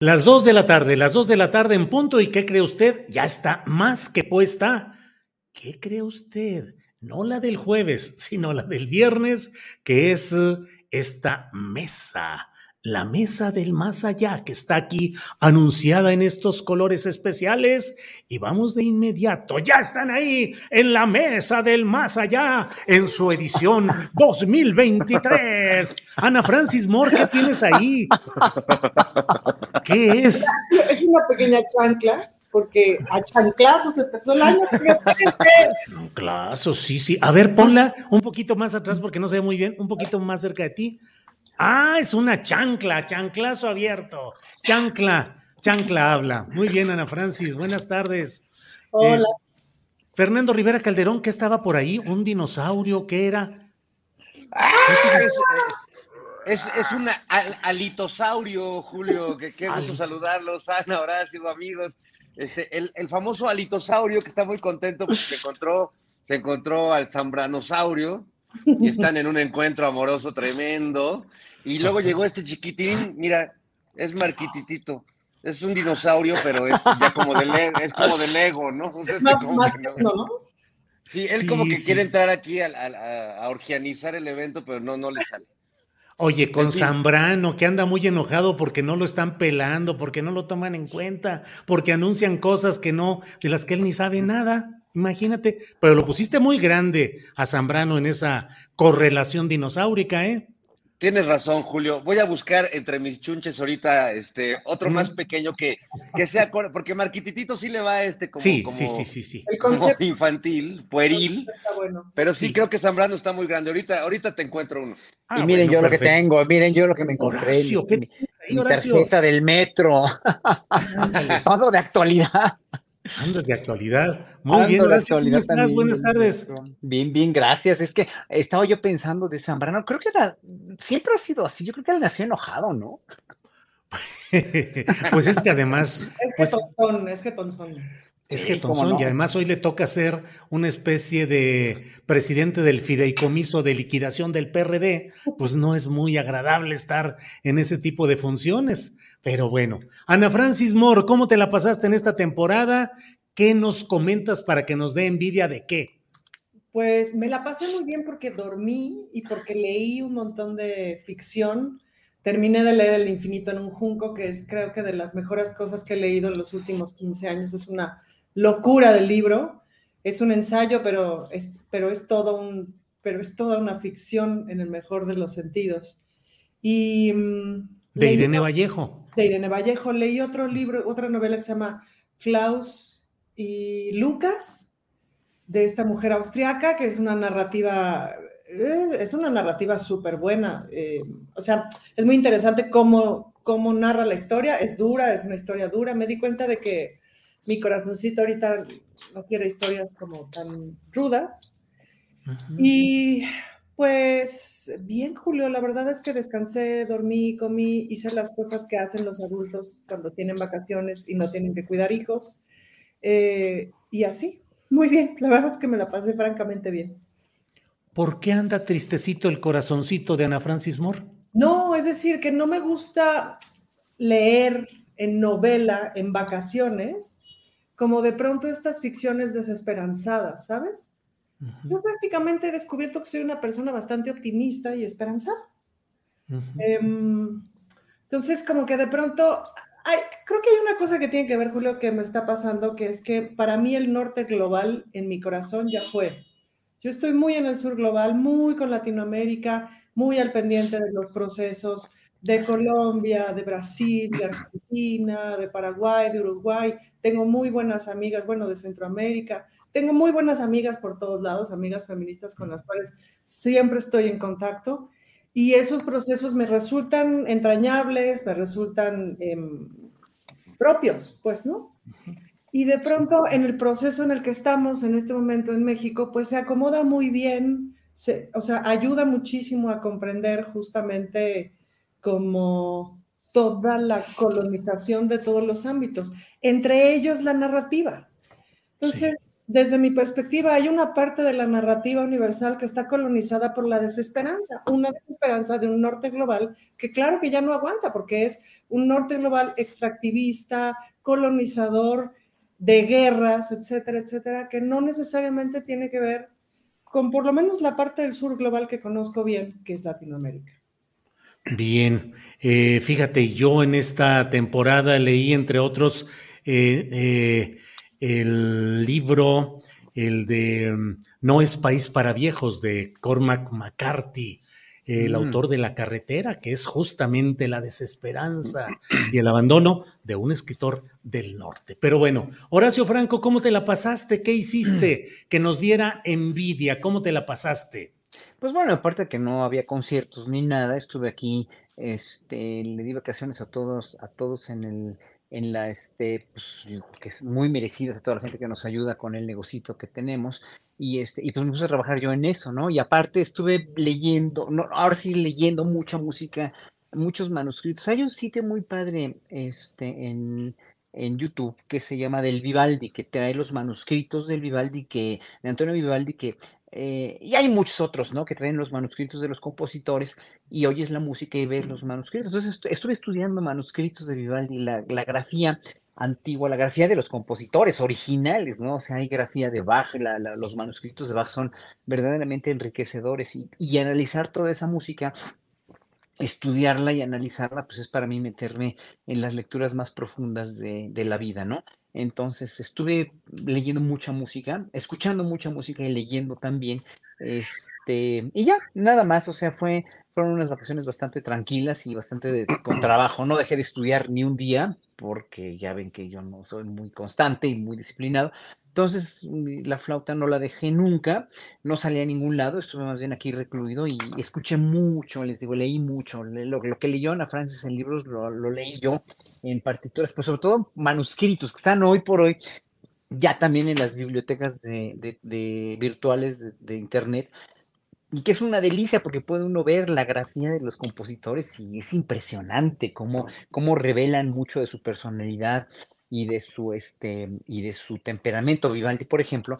Las 2 de la tarde, las 2 de la tarde en punto. ¿Y qué cree usted? Ya está más que puesta. ¿Qué cree usted? No la del jueves, sino la del viernes, que es eh, esta mesa la mesa del más allá que está aquí anunciada en estos colores especiales y vamos de inmediato, ya están ahí en la mesa del más allá en su edición 2023. Ana Francis Moore, ¿qué tienes ahí? ¿Qué es? Es una pequeña chancla porque a chanclazos empezó el año. Chanclazos, sí, sí. A ver, ponla un poquito más atrás porque no se ve muy bien, un poquito más cerca de ti. Ah, es una chancla, chanclazo abierto. Chancla, chancla habla. Muy bien, Ana Francis, buenas tardes. Hola. Eh, Fernando Rivera Calderón, ¿qué estaba por ahí? ¿Un dinosaurio? ¿Qué era? Ah, es, es, un alitosaurio, Julio, que qué gusto saludarlos, Ana, Horacio, amigos. Este, el, el, famoso alitosaurio que está muy contento porque se encontró, se encontró al zambranosaurio y están en un encuentro amoroso tremendo. Y luego llegó este chiquitín, mira, es Marquititito. Es un dinosaurio, pero es ya como de, es como de Lego, ¿no? Sí, él como que quiere entrar aquí a, a, orgianizar el evento, pero no, no le sale. Oye, con Zambrano, que anda muy enojado porque no lo están pelando, porque no lo toman en cuenta, porque anuncian cosas que no, de las que él ni sabe nada. Imagínate, pero lo pusiste muy grande a Zambrano en esa correlación dinosaurica, ¿eh? Tienes razón, Julio. Voy a buscar entre mis chunches ahorita este otro más pequeño que, que sea porque Marquititito sí le va este como, sí, sí, sí, sí, infantil, pueril. pero sí, creo que Zambrano está muy grande. Ahorita, ahorita te encuentro uno. y miren yo lo que tengo, miren yo lo que me encontré. mi, tarjeta del metro. Todo de actualidad. Andas de actualidad. Muy bien, gracias. ¿Cómo estás? Buenas tardes. Bien, bien, gracias. Es que estaba yo pensando de Zambrano, creo que era, siempre ha sido así, yo creo que él nació enojado, ¿no? pues es que además. Es pues, tonzón, es que tonzón. Es que Tonzón, y además hoy le toca ser una especie de presidente del fideicomiso de liquidación del PRD, pues no es muy agradable estar en ese tipo de funciones. Pero bueno, Ana Francis Moore, ¿cómo te la pasaste en esta temporada? ¿Qué nos comentas para que nos dé envidia de qué? Pues me la pasé muy bien porque dormí y porque leí un montón de ficción. Terminé de leer El infinito en un junco, que es creo que de las mejores cosas que he leído en los últimos 15 años. Es una locura del libro. Es un ensayo, pero es, pero es todo un, pero es toda una ficción en el mejor de los sentidos. Y mm, de Irene Vallejo. De Irene Vallejo leí otro libro, otra novela que se llama Klaus y Lucas de esta mujer austriaca que es una narrativa eh, es una narrativa súper buena. Eh, o sea, es muy interesante cómo, cómo narra la historia. Es dura, es una historia dura. Me di cuenta de que mi corazoncito ahorita no quiere historias como tan rudas. Y pues bien, Julio, la verdad es que descansé, dormí, comí, hice las cosas que hacen los adultos cuando tienen vacaciones y no tienen que cuidar hijos. Eh, y así, muy bien, la verdad es que me la pasé francamente bien. ¿Por qué anda tristecito el corazoncito de Ana Francis Moore? No, es decir, que no me gusta leer en novela, en vacaciones, como de pronto estas ficciones desesperanzadas, ¿sabes? Yo básicamente he descubierto que soy una persona bastante optimista y esperanzada. Em, entonces, como que de pronto, creo que hay una cosa que tiene que ver, Julio, que me está pasando, que es que para mí el norte global en mi corazón ya fue. Yo estoy muy en el sur global, muy con Latinoamérica, muy al pendiente de los procesos de Colombia, de Brasil, de Argentina, de Paraguay, de Uruguay. Tengo muy buenas amigas, bueno, de Centroamérica. Tengo muy buenas amigas por todos lados, amigas feministas con las cuales siempre estoy en contacto. Y esos procesos me resultan entrañables, me resultan em, propios, pues, ¿no? Y de pronto en el proceso en el que estamos en este momento en México, pues se acomoda muy bien, o sea, ayuda muchísimo a comprender justamente como toda la colonización de todos los ámbitos, entre ellos la narrativa. Entonces, desde mi perspectiva, hay una parte de la narrativa universal que está colonizada por la desesperanza, una desesperanza de un norte global que claro que ya no aguanta, porque es un norte global extractivista, colonizador, de guerras, etcétera, etcétera, que no necesariamente tiene que ver con por lo menos la parte del sur global que conozco bien, que es Latinoamérica. Bien, eh, fíjate, yo en esta temporada leí, entre otros, eh, eh, el libro, el de mm, No es país para viejos, de Cormac McCarthy, el mm. autor de La carretera, que es justamente la desesperanza y el abandono de un escritor del norte. Pero bueno, Horacio Franco, ¿cómo te la pasaste? ¿Qué hiciste que nos diera envidia? ¿Cómo te la pasaste? Pues bueno, aparte de que no había conciertos ni nada, estuve aquí, este, le di vacaciones a todos, a todos en el, en la, este, pues, que es muy merecida a toda la gente que nos ayuda con el negocito que tenemos. Y, este, y pues me puse a trabajar yo en eso, ¿no? Y aparte estuve leyendo, no, ahora sí leyendo mucha música, muchos manuscritos. Hay un sitio muy padre este, en, en YouTube que se llama Del Vivaldi, que trae los manuscritos del Vivaldi, que, de Antonio Vivaldi, que eh, y hay muchos otros, ¿no? Que traen los manuscritos de los compositores y oyes la música y ves los manuscritos. Entonces estuve estudiando manuscritos de Vivaldi, la, la, grafía antigua, la grafía de los compositores originales, ¿no? O sea, hay grafía de Bach, los manuscritos de Bach son verdaderamente enriquecedores y, y analizar toda esa música estudiarla y analizarla, pues es para mí meterme en las lecturas más profundas de, de la vida, ¿no? Entonces estuve leyendo mucha música, escuchando mucha música y leyendo también. Este, y ya, nada más, o sea, fue, fueron unas vacaciones bastante tranquilas y bastante con trabajo. No dejé de estudiar ni un día, porque ya ven que yo no soy muy constante y muy disciplinado, entonces, la flauta no la dejé nunca, no salí a ningún lado, estuve más bien aquí recluido y escuché mucho, les digo, leí mucho. Lo, que leyó Ana Francis en libros lo, leí yo en partituras, pues sobre todo manuscritos que están hoy por hoy ya también en las bibliotecas de, virtuales de, internet y que es una delicia porque puede uno ver la grafía de los compositores y es impresionante cómo, cómo revelan mucho de su personalidad, y de su este y de su temperamento. Vivaldi, por ejemplo,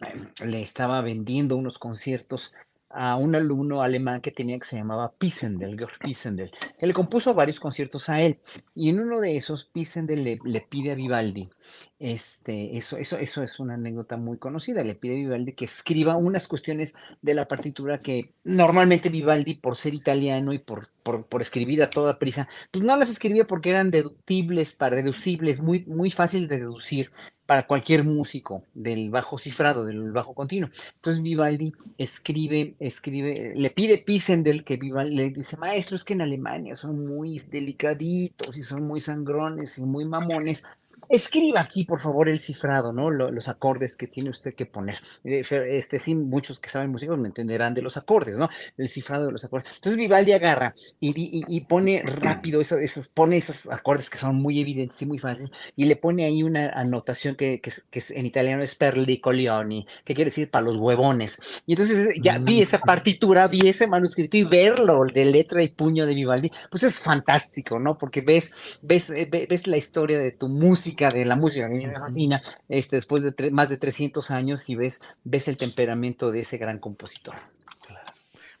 le estaba vendiendo unos conciertos a un alumno alemán que tenía que se llamaba Pisendel, Georg Pisendel, que le compuso varios conciertos a él. Y en uno de esos, Pisendel le, le pide a Vivaldi este, eso, eso, eso es una anécdota muy conocida. Le pide a Vivaldi que escriba unas cuestiones de la partitura que normalmente Vivaldi, por ser italiano y por, por, escribir a toda prisa, pues no las escribía porque eran deductibles, para deducibles, muy, muy fácil de deducir para cualquier músico del bajo cifrado, del bajo continuo. Entonces Vivaldi escribe, escribe, le pide Pisendel que Vivaldi le dice, maestro, es que en Alemania son muy delicaditos y son muy sangrones y muy mamones escriba aquí, por favor, el cifrado, ¿no? los acordes que tiene usted que poner. Eh, este, sí, muchos que saben música me entenderán de los acordes, ¿no? El cifrado de los acordes. Entonces Vivaldi agarra y, pone rápido esos, pone esos acordes que son muy evidentes y muy fáciles, y le pone ahí una anotación que, que, en italiano es perlicolioni, que quiere decir para los huevones. Y entonces ya vi esa partitura, vi ese manuscrito y verlo de letra y puño de Vivaldi, pues es fantástico, ¿no? Porque ves, ves, eh, ves la historia de tu música de la música que me fascina, este, después de más de 300 años y ves, ves el temperamento de ese gran compositor.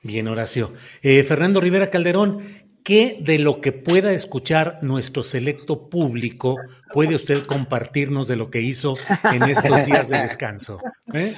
Bien, Horacio. Eh, Fernando Rivera Calderón, ¿Qué de lo que pueda escuchar nuestro selecto público puede usted compartirnos de lo que hizo en estos días de descanso? ¿Eh?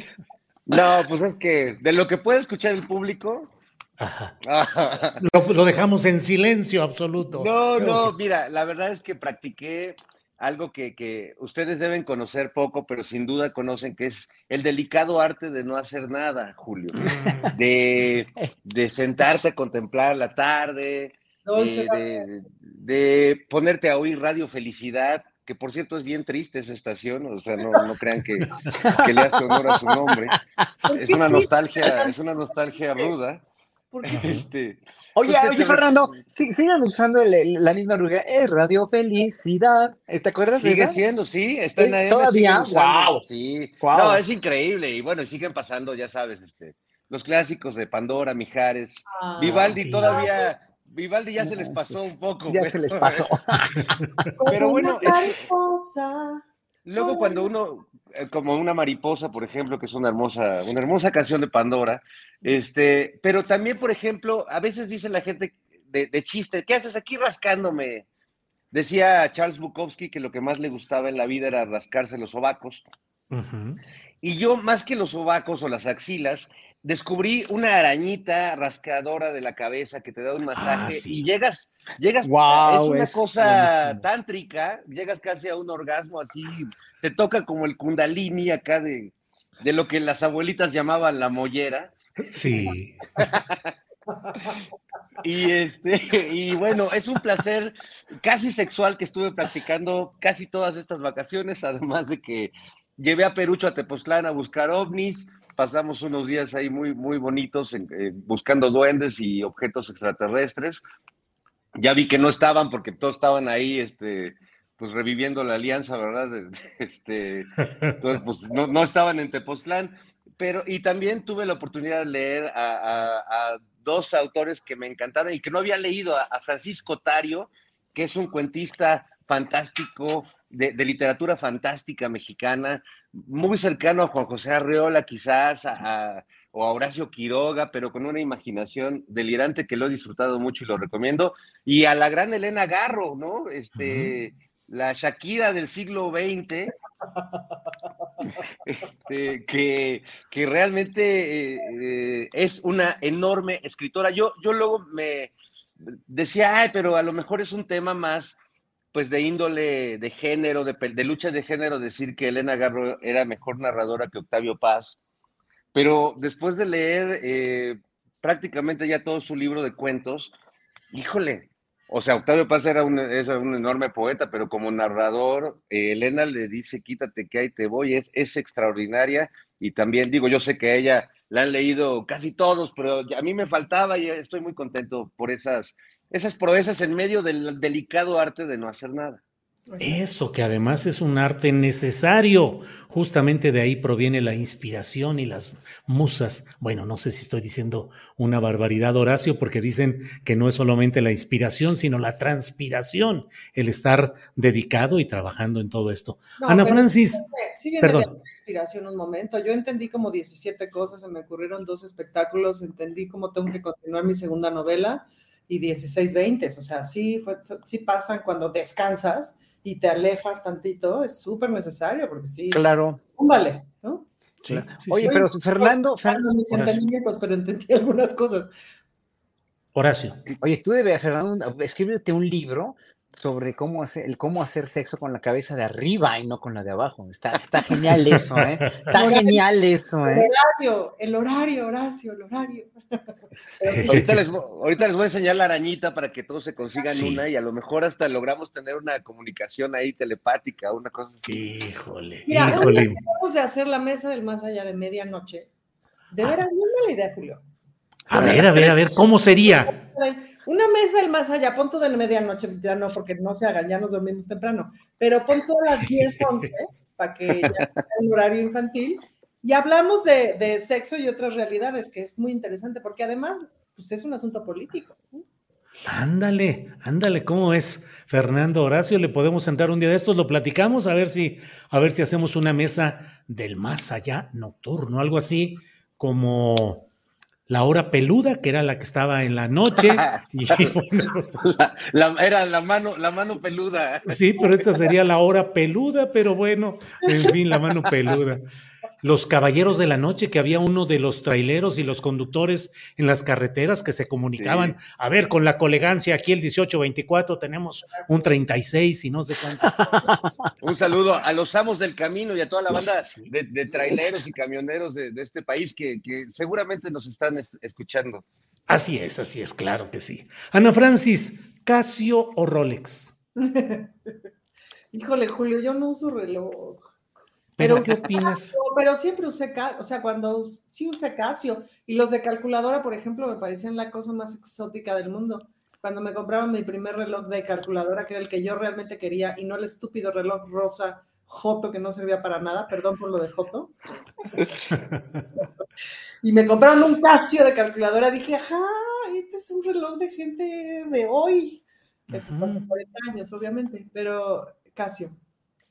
No, pues es que de lo que puede escuchar el público. Lo, lo, dejamos en silencio absoluto. No, no, mira, la verdad es que practiqué algo que, que, ustedes deben conocer poco, pero sin duda conocen, que es el delicado arte de no hacer nada, Julio. Mm. De, de sentarte a contemplar la tarde, de, de, ponerte a oír Radio Felicidad, que por cierto es bien triste esa estación, o sea, no, no crean que, que, le hace honor a su nombre. Es una nostalgia, es una nostalgia ruda. Este, oye, oye, Fernando, sigan usando la misma ruga, es Radio Felicidad. ¿Te acuerdas Sigue siendo, sí, está en la Todavía, wow. Sí, no, es increíble. Y bueno, siguen pasando, ya sabes, este, los clásicos de Pandora, Mijares, ah, Vivaldi todavía Vivaldi ya se les pasó un poco. Ya se les pasó. pero bueno, luego cuando uno, eh, como una mariposa, por ejemplo, que es una hermosa, una hermosa canción de Pandora, este, pero también, por ejemplo, a veces dice la gente de, chiste, ¿qué haces aquí rascándome? Decía Charles Bukowski que lo que más le gustaba en la vida era rascarse los sobacos. Y yo, más que los sobacos o las axilas, descubrí una arañita rascadora de la cabeza que te da un ah, masaje y llegas, llegas, es una cosa tántrica, llegas casi a un orgasmo así, te toca como el kundalini acá de, de lo que las abuelitas llamaban la mollera. Sí. y este, y bueno, es un placer casi sexual que estuve practicando casi todas estas vacaciones, además de que llevé a Perucho a Tepoztlán a buscar ovnis, pasamos unos días ahí muy, muy bonitos eh, buscando duendes y objetos extraterrestres. Ya vi que no estaban porque todos estaban ahí, este, pues reviviendo la alianza, ¿verdad? Este, entonces, pues no, no, estaban en Tepoztlán, pero y también tuve la oportunidad de leer a, dos autores que me encantaron y que no había leído, a, Francisco Tario, que es un cuentista fantástico, de, de literatura fantástica mexicana, muy cercano a Juan José Arreola, quizás, a, o a Horacio Quiroga, pero con una imaginación delirante que lo he disfrutado mucho y lo recomiendo. Y a la gran Elena Garro, ¿no? Este, La Shakira del siglo XX, este, que, que, realmente eh, es una enorme escritora. Yo, yo luego me decía, ay, pero a lo mejor es un tema más pues de índole de género, de, lucha de género, decir que Elena Garro era mejor narradora que Octavio Paz, pero después de leer eh, prácticamente ya todo su libro de cuentos, híjole, o sea, Octavio Paz era un, un enorme poeta, pero como narrador, eh, Elena le dice, quítate que ahí te voy, es, es extraordinaria y también digo, yo sé que ella la han leído casi todos, pero a mí me faltaba y estoy muy contento por esas, esas proezas en medio del delicado arte de no hacer nada. Eso, que además es un arte necesario. Justamente de ahí proviene la inspiración y las musas. Bueno, no sé si estoy diciendo una barbaridad, Horacio, porque dicen que no es solamente la inspiración, sino la transpiración, el estar dedicado y trabajando en todo esto. Ana Francis. Sí, perdón. la inspiración un momento. Yo entendí como 17 cosas, se me ocurrieron dos espectáculos, entendí cómo tengo que continuar mi segunda novela y 16, 20. O sea, sí, sí pasan cuando descansas y te alejas tantito, es súper necesario, porque sí. Claro. Vale, ¿no? Sí, Oye, pero Fernando, Fernando mis entendimientos, pero entendí algunas cosas. Horacio. Oye, tú debes, Fernando, escríbete un libro sobre cómo hacer, el cómo hacer sexo con la cabeza de arriba y no con la de abajo. Está, está genial eso, ¿eh? Está genial eso, ¿eh? El horario, el horario, Horacio, el horario. Ahorita, les, ahorita, les, voy a enseñar la arañita para que todos se consigan una y a lo mejor hasta logramos tener una comunicación ahí telepática, una cosa así. Híjole, Mira, híjole. Vamos de hacer la mesa del más allá de medianoche. De veras, no la idea, Julio. A ver, a ver, a ver, ¿cómo sería? Una mesa del más allá, pon de la medianoche, ya no, porque no se hagan, ya nos dormimos temprano, pero pon a las 10, 11, para que ya sea el horario infantil, y hablamos de, sexo y otras realidades, que es muy interesante, porque además, pues es un asunto político. Ándale, ándale, ¿cómo es? Fernando Horacio, le podemos entrar un día de estos, lo platicamos, a ver si, a ver si hacemos una mesa del más allá nocturno, algo así como la hora peluda, que era la que estaba en la noche. y, bueno, pues, La- la- era la mano, la mano peluda. sí, pero esta sería la hora peluda, pero bueno, en fin, la mano peluda. Los caballeros de la noche, que había uno de los traileros y los conductores en las carreteras que se comunicaban, a ver, con la colegancia, aquí el 1824 tenemos un 36 y no sé cuántas cosas. Un saludo a los amos del camino y a toda la Los- banda sí. de, de traileros y camioneros de, de este país que, que seguramente nos están es- escuchando. Así es, así es, claro que sí. Ana Francis, Casio o Rolex. Híjole, Julio, yo no uso reloj. ¿Pero qué opinas? No, pero siempre usé Casio, o sea, cuando sí usé Casio y los de calculadora, por ejemplo, me parecían la cosa más exótica del mundo. Cuando me compraba mi primer reloj de calculadora, que era el que yo realmente quería, y no el estúpido reloj rosa Joto que no servía para nada, perdón por lo de Joto. y me compraron un Casio de calculadora, dije, ajá, este es un reloj de gente de hoy. Eso fue hace Ujú. 40 años, obviamente, pero Casio.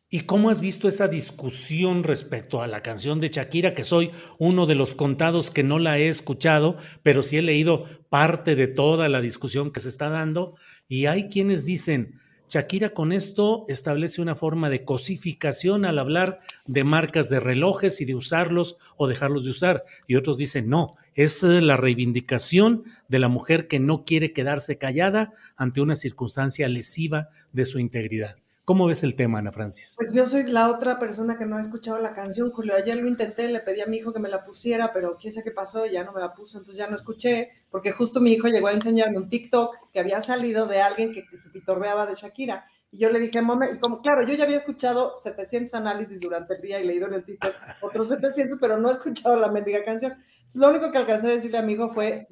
¿Y cómo has visto esa discusión respecto a la canción de Shakira? Que soy uno de los contados que no la he escuchado, pero sí he leído parte de toda la discusión que se está dando. Y hay quienes dicen, Shakira con esto establece una forma de cosificación al hablar de marcas de relojes y de usarlos o dejarlos de usar. Y otros dicen, no, es la reivindicación de la mujer que no quiere quedarse callada ante una circunstancia lesiva de su integridad. ¿Cómo ves el tema, Ana Francis? Pues yo soy la otra persona que no ha escuchado la canción, Julio. Ayer lo intenté, le pedí a mi hijo que me la pusiera, pero quién sabe qué pasó, ya no me la puso, entonces ya no escuché, porque justo mi hijo llegó a enseñarme un TikTok que había salido de alguien que, se pitorreaba de Shakira. Y yo le dije, mami, y como claro, yo ya había escuchado 700 análisis durante el día y leído en el TikTok otros 700, pero no he escuchado la mendiga canción. Lo único que alcancé a decirle a mi hijo fue,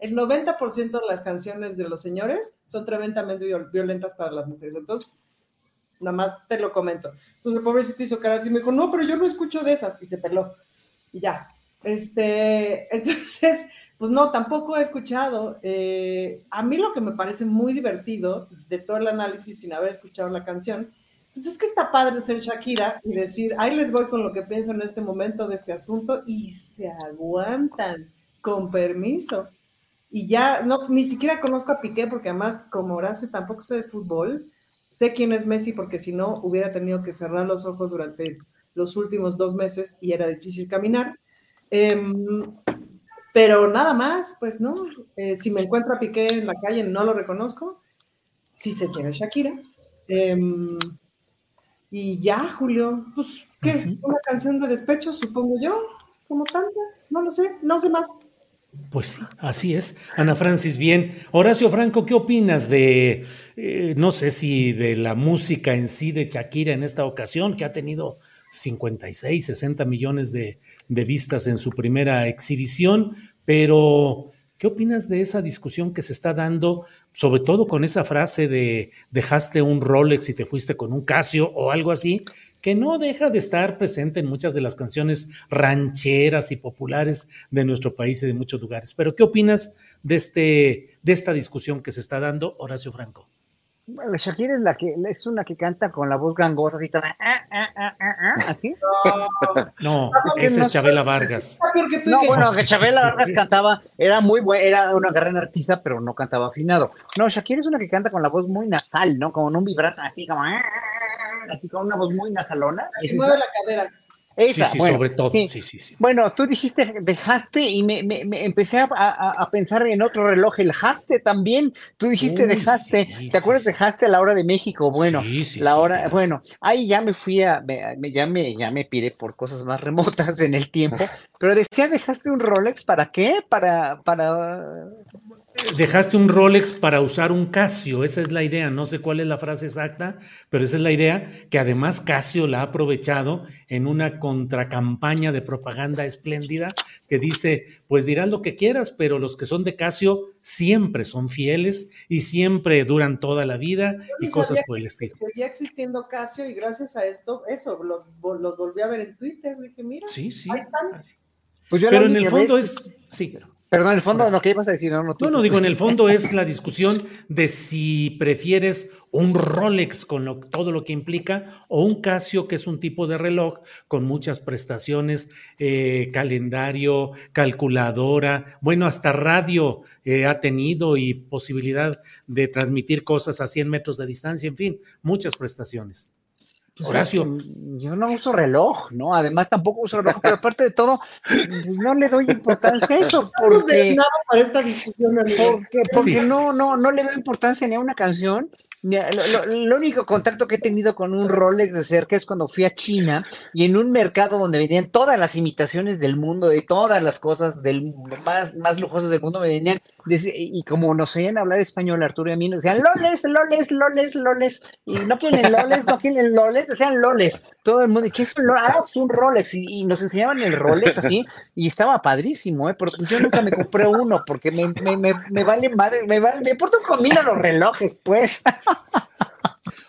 El 90% de las canciones de los señores son tremendamente viol- violentas para las mujeres. Entonces, nada más te lo comento. Entonces el pobrecito hizo cara así y me dijo, no, pero yo no escucho de esas, y se peló. Y ya. Este, entonces, pues no, tampoco he escuchado. Eh, a mí lo que me parece muy divertido de todo el análisis sin haber escuchado la canción, pues es que está padre ser Shakira y decir, ahí les voy con lo que pienso en este momento de este asunto y se aguantan, con permiso. Y ya, no, ni siquiera conozco a Piqué porque además como Horacio tampoco sé de fútbol, sé quién es Messi porque si no hubiera tenido que cerrar los ojos durante los últimos dos meses y era difícil caminar. Em, pero nada más, pues no, Eh, si me encuentro a Piqué en la calle no lo reconozco, si se quiere Shakira. Em, y ya, Julio, pues, ¿qué? Una canción de despecho, supongo yo, como tantas, no lo sé, no sé más. Pues sí, así es. Ana Francis, bien. Horacio Franco, ¿qué opinas de, eh, no sé si de la música en sí de Shakira en esta ocasión, que ha tenido 56, 60 millones de, de vistas en su primera exhibición, pero ¿qué opinas de esa discusión que se está dando, sobre todo con esa frase de dejaste un Rolex y te fuiste con un Casio o algo así? Que no deja de estar presente en muchas de las canciones rancheras y populares de nuestro país y de muchos lugares. Pero, ¿qué opinas de, este, de esta discusión que se está dando, Horacio Franco? Bueno, Shakira es la que es una que canta con la voz gangosa así toda, ah, ah, ah, ah, ah, así. No, porque esa no es Chabela Vargas. No, bueno, que Chabela Vargas cantaba, era muy buena, era una gran artista, pero no cantaba afinado. No, Shakira es una que canta con la voz muy nasal, ¿no? Como en un vibrato así como, ah, así con una voz muy nasalona. que ¿Es mueve esa? la cadera. Sí, Esa, sí, bueno, sobre todo. sí. Sí, sí, sí. Bueno, tú dijiste dejaste y me, me- me empecé a, a- a pensar en otro reloj, el haste también. Tú dijiste Uy, dejaste, sí, ¿te acuerdas sí, de haste a la hora de México? Bueno, Sí, sí, la sí, hora, claro. bueno, ahí ya me fui a, me- me- ya me, ya me piré por cosas más remotas en el tiempo, pero decía dejaste un Rolex para qué? Para, para, Dejaste un Rolex para usar un Casio, esa es la idea, no sé cuál es la frase exacta, pero esa es la idea, que además Casio la ha aprovechado en una contracampaña de propaganda espléndida que dice, pues dirás lo que quieras, pero los que son de Casio siempre son fieles y siempre duran toda la vida y cosas por el estilo. Seguía existiendo Casio y gracias a esto, eso, los, vol- los volví a ver en Twitter. Dije, mira, Sí, sí. ahí están. pues yo Pero en el fondo vez- es, sí, Perdón, en el fondo, lo que ibas a decir, no, no, no, digo, en el fondo es la discusión de si prefieres un Rolex con todo lo que implica o un Casio, que es un tipo de reloj con muchas prestaciones, eh, calendario, calculadora, bueno, hasta radio eh, ha tenido y posibilidad de transmitir cosas a 100 metros de distancia, en fin, muchas prestaciones. Horacio. Yo no uso reloj, ¿no? Además tampoco uso reloj, pero aparte de todo, no le doy importancia a eso, porque... Nada para esta discusión, Porque, porque no, no, no le doy importancia ni a una canción, lo, único contacto que he tenido con un Rolex de cerca es cuando fui a China y en un mercado donde venían todas las imitaciones del mundo, de todas las cosas del más, más lujosas del mundo, me venían, y como nos oían hablar español, Arturo y a mí, nos decían loles, loles, loles, loles, y no quieren loles, no quieren loles, decían loles. Todo el mundo, ¿qué es un Rolex? Ah, es un Rolex, y, nos enseñaban el Rolex así, y estaba padrísimo, ¿eh? Pero yo nunca me compré uno porque me, me, me, me vale madre, me vale, me importa un los relojes, pues.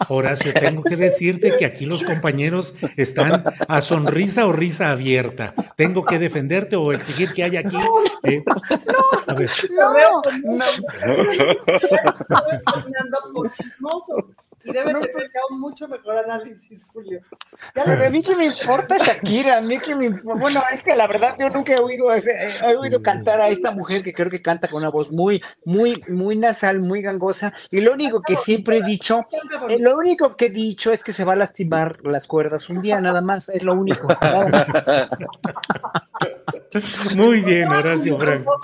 Horacio, tengo que decirte que aquí los compañeros están a sonrisa o risa abierta. Tengo que defenderte o exigir que haya aquí. Eh, no, a ver. no, no. por chismoso. Y debe tener un mucho mejor análisis, Julio. Ya, a mí que me importa Shakira, a mí que me importa. Bueno, es que la verdad yo nunca he oído, ese, he oído cantar a esta mujer que creo que canta con una voz muy, muy, muy nasal, muy gangosa. Y lo único que siempre he dicho, eh, lo único que he dicho es que se va a lastimar las cuerdas un día, nada más, es lo único. Muy bien, Horacio Franco.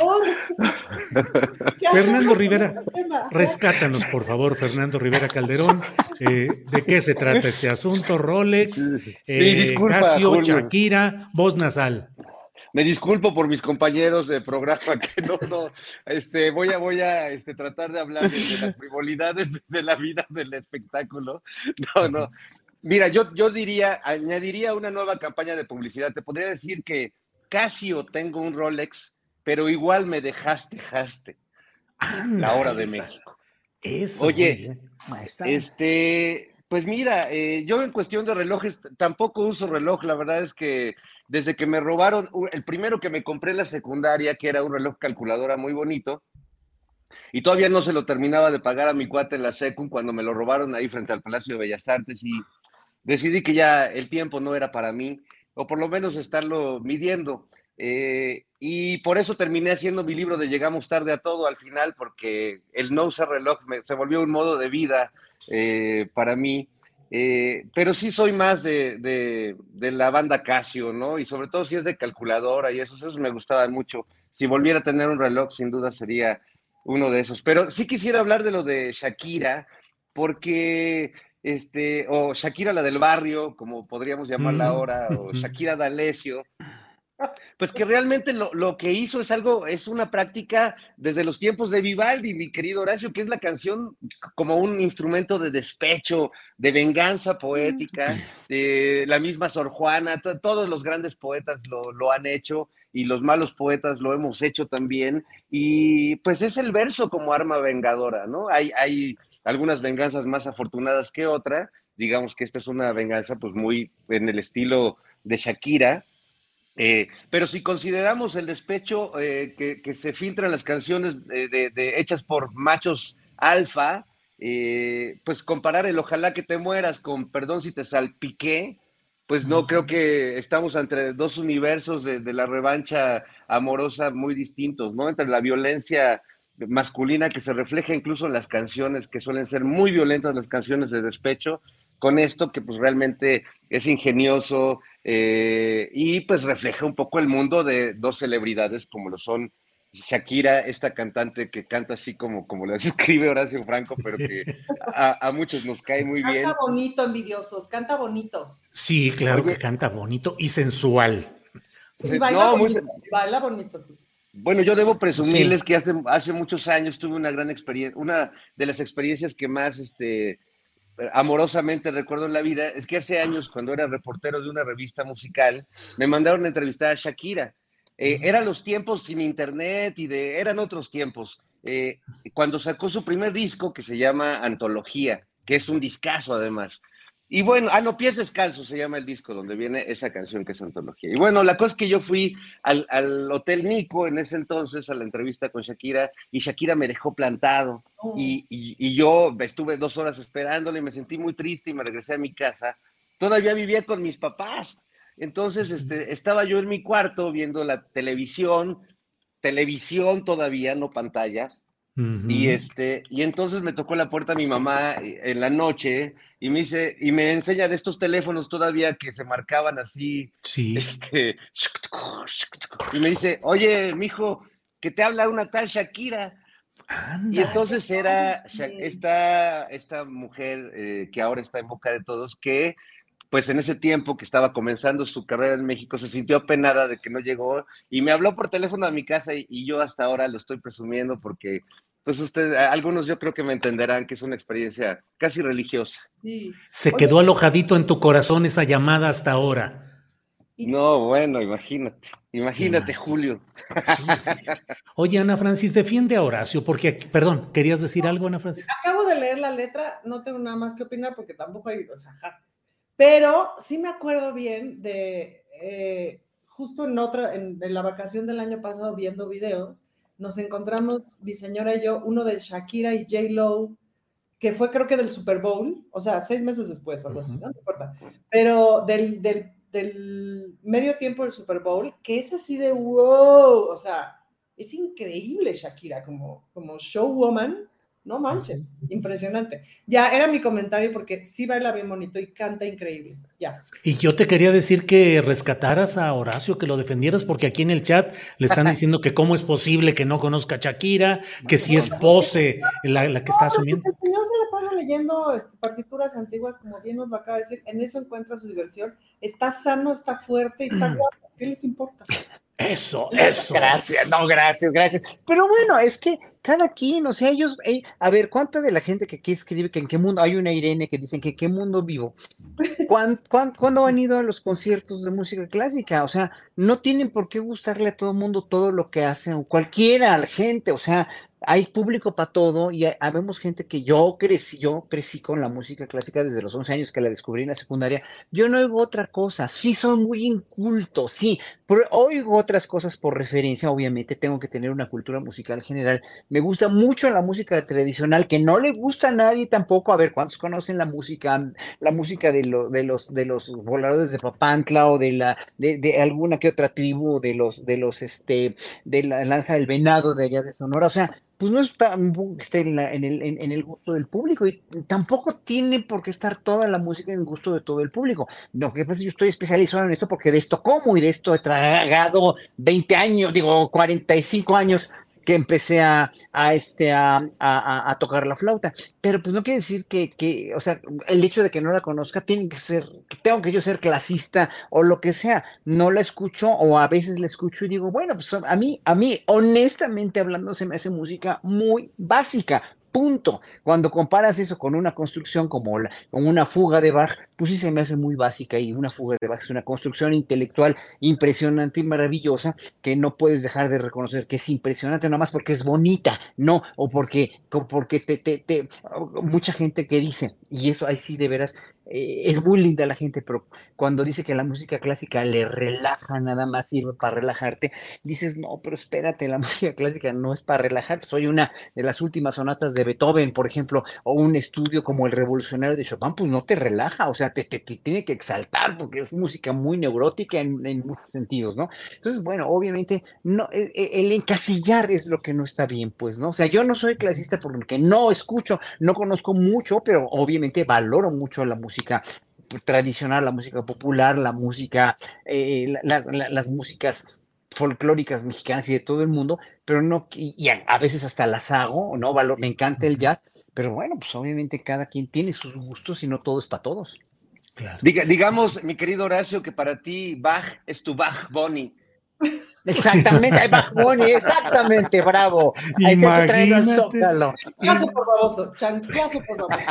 Fernando Rivera, rescátanos, por favor, Fernando Rivera Calderón. Eh, ¿De qué se trata este asunto? Rolex, eh, Casio, Shakira, voz nasal. Me disculpo por mis compañeros de programa que no, no, este, voy a, voy a este, tratar de hablar de, las frivolidades de la vida del espectáculo. No, no. Mira, yo, yo diría, añadiría una nueva campaña de publicidad. Te podría decir que Casio tengo un Rolex, pero igual me dejaste, jaste. la hora de México. Eso. Oye, este, pues mira, eh, yo en cuestión de relojes tampoco uso reloj. La verdad es que desde que me robaron, el primero que me compré en la secundaria, que era un reloj calculadora muy bonito, y todavía no se lo terminaba de pagar a mi cuate en la secu cuando me lo robaron ahí frente al Palacio de Bellas Artes y decidí que ya el tiempo no era para mí o por lo menos estarlo midiendo. Eh, y por eso terminé haciendo mi libro de Llegamos tarde a todo al final, porque el no usar reloj se volvió un modo de vida eh, para mí. Eh, pero sí soy más de, la banda Casio, ¿no? Y sobre todo si es de calculadora y esos, esos me gustaban mucho. Si volviera a tener un reloj, sin duda sería uno de esos. Pero sí quisiera hablar de lo de Shakira, porque este, o Shakira la del barrio, como podríamos llamarla mm. ahora, o Shakira D'Alessio, pues que realmente lo, que hizo es algo, es una práctica desde los tiempos de Vivaldi, mi querido Horacio, que es la canción como un instrumento de despecho, de venganza poética, de la misma Sor Juana, todos los grandes poetas lo, lo, han hecho y los malos poetas lo hemos hecho también, y pues es el verso como arma vengadora, ¿no? Hay, hay algunas venganzas más afortunadas que otra. Digamos que esta es una venganza pues muy en el estilo de Shakira. Eh, pero si consideramos el despecho eh, que, se filtra en las canciones de, hechas por machos alfa, eh, pues comparar el ojalá que te mueras con perdón si te salpiqué, pues no creo que estamos entre dos universos de, de, la revancha amorosa muy distintos, ¿no? Entre la violencia masculina que se refleja incluso en las canciones, que suelen ser muy violentas las canciones de despecho, con esto que pues realmente es ingenioso eh, y pues refleja un poco el mundo de dos celebridades como lo son Shakira, esta cantante que canta así como, como lo escribe Horacio Franco, pero que a, muchos nos cae muy bien. Canta bonito, envidiosos, canta bonito. Sí, claro que canta bonito y sensual. baila, bonito, baila bonito. Bueno, yo debo presumirles que hace, hace muchos años tuve una gran experiencia, una de las experiencias que más este, amorosamente recuerdo en la vida, es que hace años, cuando era reportero de una revista musical, me mandaron a entrevistar a Shakira. Eh, eran los tiempos sin internet y de, eran otros tiempos. Eh, cuando sacó su primer disco que se llama Antología, que es un discazo además. Y bueno, ah, no, Pies Descalzos se llama el disco donde viene esa canción que es antología. Y bueno, la cosa es que yo fui al, al Hotel Nico en ese entonces a la entrevista con Shakira y Shakira me dejó plantado. Oh. Y, y- y yo estuve dos horas esperándole y me sentí muy triste y me regresé a mi casa. Todavía vivía con mis papás. Entonces este, estaba yo en mi cuarto viendo la televisión, televisión todavía, no pantalla. Y este, y entonces me tocó la puerta mi mamá eh, en la noche y me dice, y me enseña de estos teléfonos todavía que se marcaban así, Sí. este, y me dice, oye, mijo, que te habla una tal Shakira. Y Anda. entonces era esta, esta mujer eh, que ahora está en boca de todos, que pues en ese tiempo que estaba comenzando su carrera en México se sintió apenada de que no llegó y me habló por teléfono a mi casa y, y yo hasta ahora lo estoy presumiendo porque pues ustedes, algunos yo creo que me entenderán que es una experiencia casi religiosa. Sí. Se Oye, quedó alojadito en tu corazón esa llamada hasta ahora. Y- No, bueno, imagínate, imagínate Imagínate. Julio. Sí, sí, sí. Oye, Ana Francis, defiende a Horacio, porque, aquí- perdón, ¿querías decir algo, Ana Francis? Acabo de leer la letra, no tengo nada más que opinar porque tampoco hay, o sea, ja. Pero sí me acuerdo bien de eh, justo en otra, en, en la vacación del año pasado viendo videos, nos encontramos, mi señora y yo, uno de Shakira y J. Lo, que fue creo que del Super Bowl, o sea, seis meses después o algo así, ¿no? No importa. Pero del, del, del medio tiempo del Super Bowl, que es así de wow, o sea, es increíble Shakira como, como showwoman, no manches, impresionante. Ya, era mi comentario porque sí baila bien bonito y canta increíble, ya. Y yo te quería decir que rescataras a Horacio, que lo defendieras, porque aquí en el chat le están diciendo que cómo es posible que no conozca a Shakira, que si es pose la, la que está asumiendo. Pues el señor se le pasa leyendo este, partituras antiguas, como bien nos lo acaba de decir, en eso encuentra su diversión, está sano, está fuerte y está guapo, ¿qué les importa? Eso, eso. Gracias, no, gracias, gracias. Pero bueno, es que cada quien, o sea, ellos, eh, a ver, ¿cuánta de la gente que aquí escribe que en qué mundo, hay una Irene que dicen que qué mundo vivo? ¿Cuán, cuán- cuándo han ido a los conciertos de música clásica? O sea, no tienen por qué gustarle a todo el mundo todo lo que hacen, cualquiera, a la gente, o sea, hay público para todo y habemos gente que yo crecí, yo crecí con la música clásica desde los 11 años que la descubrí en la secundaria. Yo no oigo otra cosa, sí son muy incultos, sí, pero oigo otras cosas por referencia, obviamente tengo que tener una cultura musical general. Me gusta mucho la música tradicional, que no le gusta a nadie tampoco. A ver, ¿cuántos conocen la música, la música de, lo- de los de los voladores de Papantla o de la de, alguna que otra tribu de los de los este de la lanza del venado de allá de Sonora? O sea, pues no está esté en, la- en el, en el gusto del público y tampoco tiene por qué estar toda la música en gusto de todo el público. No, que pasa, yo estoy especializado en esto porque de esto como y de esto he tragado 20 años, digo 45 años que empecé a, a, este, a, a- tocar la flauta. Pero pues no quiere decir que, que, o sea, el hecho de que no la conozca tiene que ser, tengo que yo ser clasista o lo que sea. No la escucho o a veces la escucho y digo, bueno, pues a mí, a mí, honestamente hablando, se me hace música muy básica. Punto. Cuando comparas eso con una construcción como la, con una fuga de Bach, pues sí se me hace muy básica y una fuga de Bach es una construcción intelectual impresionante y maravillosa que no puedes dejar de reconocer que es impresionante nada más porque es bonita, no, o porque, porque te, te, te- mucha gente que dice, y eso ahí sí de veras, eh, es muy linda la gente, pero cuando dice que la música clásica le relaja, nada más sirve para relajarte, dices, no, pero espérate, la música clásica no es para relajarte, soy una de las últimas sonatas de Beethoven, por ejemplo, o un estudio como el Revolucionario de Chopin, pues no te relaja, o sea, te, te- te tiene que exaltar porque es música muy neurótica en, en muchos sentidos, ¿no? Entonces, bueno, obviamente, no, e- e- el, encasillar es lo que no está bien, pues, ¿no? O sea, yo no soy clasista porque no escucho, no conozco mucho, pero obviamente valoro mucho la música tradicional, la música popular, la música, eh, la- las, la- las músicas folclóricas mexicanas y de todo el mundo, pero no, y, y a, a veces hasta las hago, ¿no? Valor, me encanta el jazz, pero bueno, pues obviamente cada quien tiene sus gustos y no todo es para todos. Claro. Diga- digamos, mi querido Horacio, que para ti Bach es tu Bach Bonnie. Exactamente, hay Bad Bunny, exactamente, bravo. Ahí se Imagínate. Zócalo. Chanclazo por baboso, chanclazo por baboso.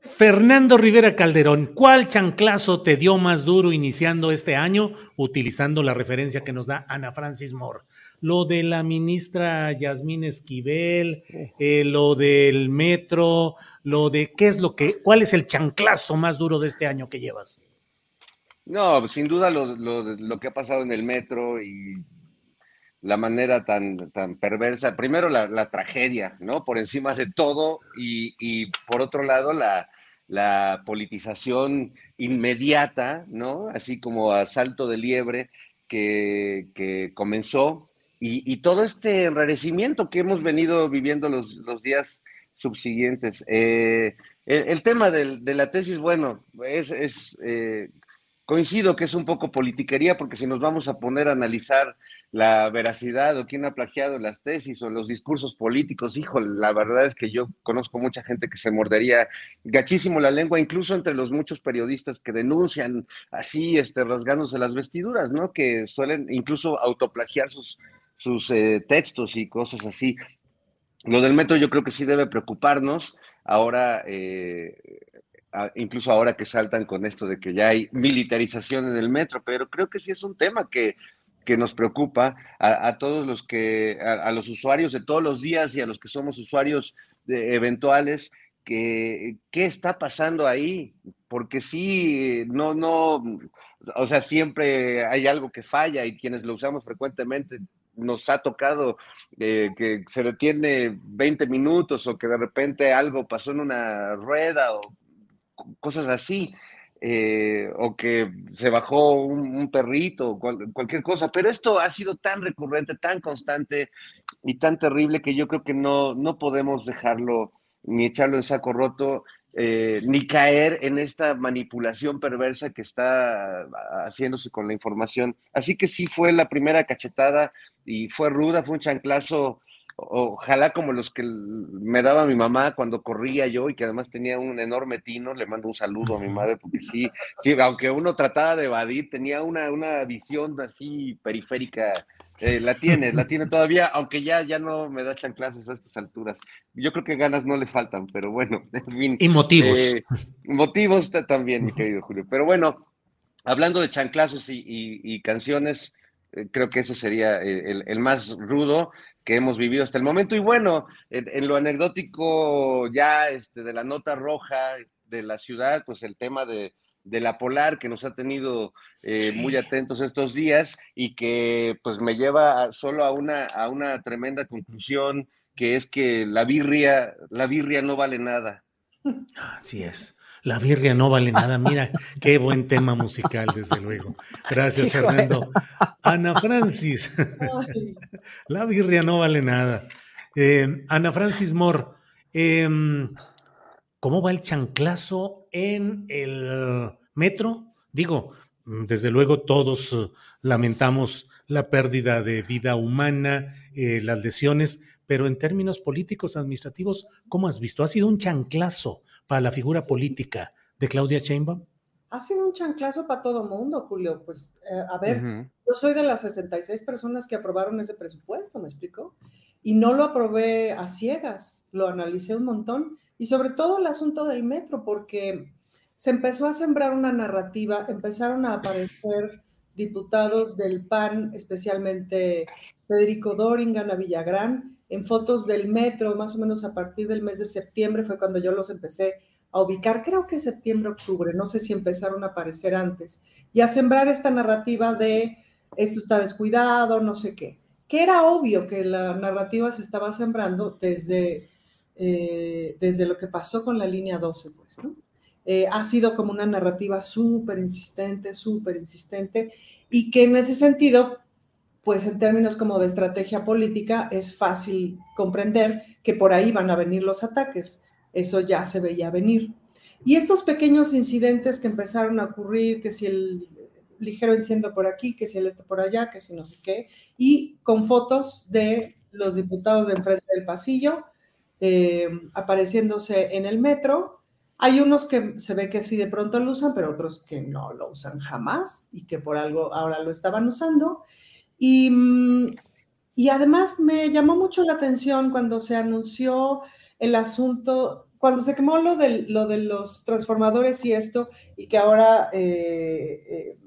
Fernando Rivera Calderón, ¿cuál chanclazo te dio más duro iniciando este año utilizando la referencia que nos da Ana Francis Moore? Lo de la ministra Yasmín Esquivel, eh, lo del metro, lo de qué es lo que, cuál es el chanclazo más duro de este año que llevas. No, sin duda lo, lo, que ha pasado en el metro y la manera tan, tan perversa, primero la, tragedia, ¿no? Por encima de todo y, y por otro lado la, la politización inmediata, ¿no? Así como a salto de liebre que, que comenzó y, todo este enrarecimiento que hemos venido viviendo los, días subsiguientes. Eh, el, tema de la tesis, bueno, es, eh, coincido que es un poco politiquería porque si nos vamos a poner a analizar la veracidad o quién ha plagiado las tesis o los discursos políticos, hijo, la verdad es que yo conozco mucha gente que se mordería gachísimo la lengua, incluso entre los muchos periodistas que denuncian así, este, rasgándose las vestiduras, ¿no? Que suelen incluso autoplagiar sus, sus eh, textos y cosas así. Lo del metro yo creo que sí debe preocuparnos. Ahora, eh, incluso ahora que saltan con esto de que ya hay militarización en el metro, pero creo que sí es un tema que, que nos preocupa a, todos los que, a, los usuarios de todos los días y a los que somos usuarios de, eventuales, que qué está pasando ahí, porque sí, no, no, o sea, siempre hay algo que falla y quienes lo usamos frecuentemente nos ha tocado eh, que se detiene 20 minutos o que de repente algo pasó en una rueda o cosas así, eh, o que se bajó un, perrito, cualquier cosa, pero esto ha sido tan recurrente, tan constante y tan terrible que yo creo que no, no podemos dejarlo ni echarlo en saco roto, eh, ni caer en esta manipulación perversa que está haciéndose con la información. Así que sí fue la primera cachetada y fue ruda, fue un chanclazo ojalá como los que me daba mi mamá cuando corría yo y que además tenía un enorme tino, le mando un saludo a mi madre porque sí, sí aunque uno trataba de evadir, tenía una, una visión así periférica, eh, la tiene, la tiene todavía, aunque ya, ya no me da chanclases a estas alturas. Yo creo que ganas no le faltan, pero bueno, en fin. Y motivos. Eh, motivos también, mi querido Julio. Pero bueno, hablando de chanclazos y, canciones, eh, creo que ese sería el, el, más rudo que hemos vivido hasta el momento. Y bueno, en, lo anecdótico ya este, de la nota roja de la ciudad, pues el tema de, la polar que nos ha tenido eh, muy atentos estos días y que pues me lleva solo a una, a una tremenda conclusión que es que la birria, la birria no vale nada. Así es. La birria no vale nada. Mira, qué buen tema musical, desde luego. Gracias, Fernando. Ana Francis. La birria no vale nada. Eh, Ana Francis Moore, em, ¿cómo va el chanclazo en el metro? Digo, desde luego todos eh, lamentamos la pérdida de vida humana, eh, las lesiones, pero en términos políticos, administrativos, ¿cómo has visto? ¿Ha sido un chanclazo para la figura política de Claudia Sheinbaum? Ha sido un chanclazo para todo mundo, Julio. Pues, eh, a ver, yo soy de las 66 personas que aprobaron ese presupuesto, ¿me explico? Y no lo aprobé a ciegas, lo analicé un montón. Y sobre todo el asunto del metro, porque se empezó a sembrar una narrativa, empezaron a aparecer diputados del PAN, especialmente Federico Doring, Ana Villagrán, en fotos del metro, más o menos a partir del mes de septiembre fue cuando yo los empecé a ubicar, creo que septiembre, octubre, no sé si empezaron a aparecer antes, y a sembrar esta narrativa de esto está descuidado, no sé qué, que era obvio que la narrativa se estaba sembrando desde, eh, desde lo que pasó con la línea 12, pues, ¿no? Eh, ha sido como una narrativa súper insistente, súper insistente, y que en ese sentido pues en términos como de estrategia política es fácil comprender que por ahí van a venir los ataques. Eso ya se veía venir. Y estos pequeños incidentes que empezaron a ocurrir, que si el ligero enciendo por aquí, que si el está por allá, que si no sé qué, y con fotos de los diputados de enfrente del pasillo eh, apareciéndose en el metro. Hay unos que se ve que sí de pronto lo usan, pero otros que no lo usan jamás y que por algo ahora lo estaban usando. Y, mm, y además me llamó mucho la atención cuando se anunció el asunto, cuando se quemó lo de, lo de los transformadores y esto, y que ahora eh, eh,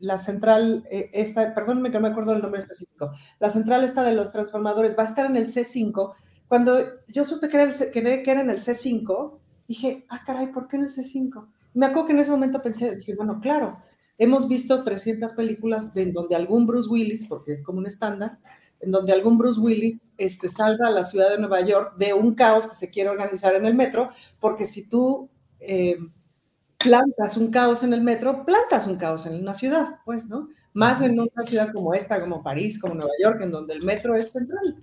la central, eh, esta, que no me acuerdo el nombre específico, la central esta de los transformadores va a estar en el C5. Cuando yo supe que era, el, que era en el C5, dije, ah, caray, ¿por qué en el C5? Me acuerdo que en ese momento pensé, dije, bueno, claro, hemos visto 300 películas de, en donde algún Bruce Willis, porque es como un estándar, en donde algún Bruce Willis este, salga a la ciudad de Nueva York de un caos que se quiere organizar en el metro, porque si tú eh, plantas un caos en el metro, plantas un caos en una ciudad, pues, ¿no? Más en una ciudad como esta, como París, como Nueva York, en donde el metro es central.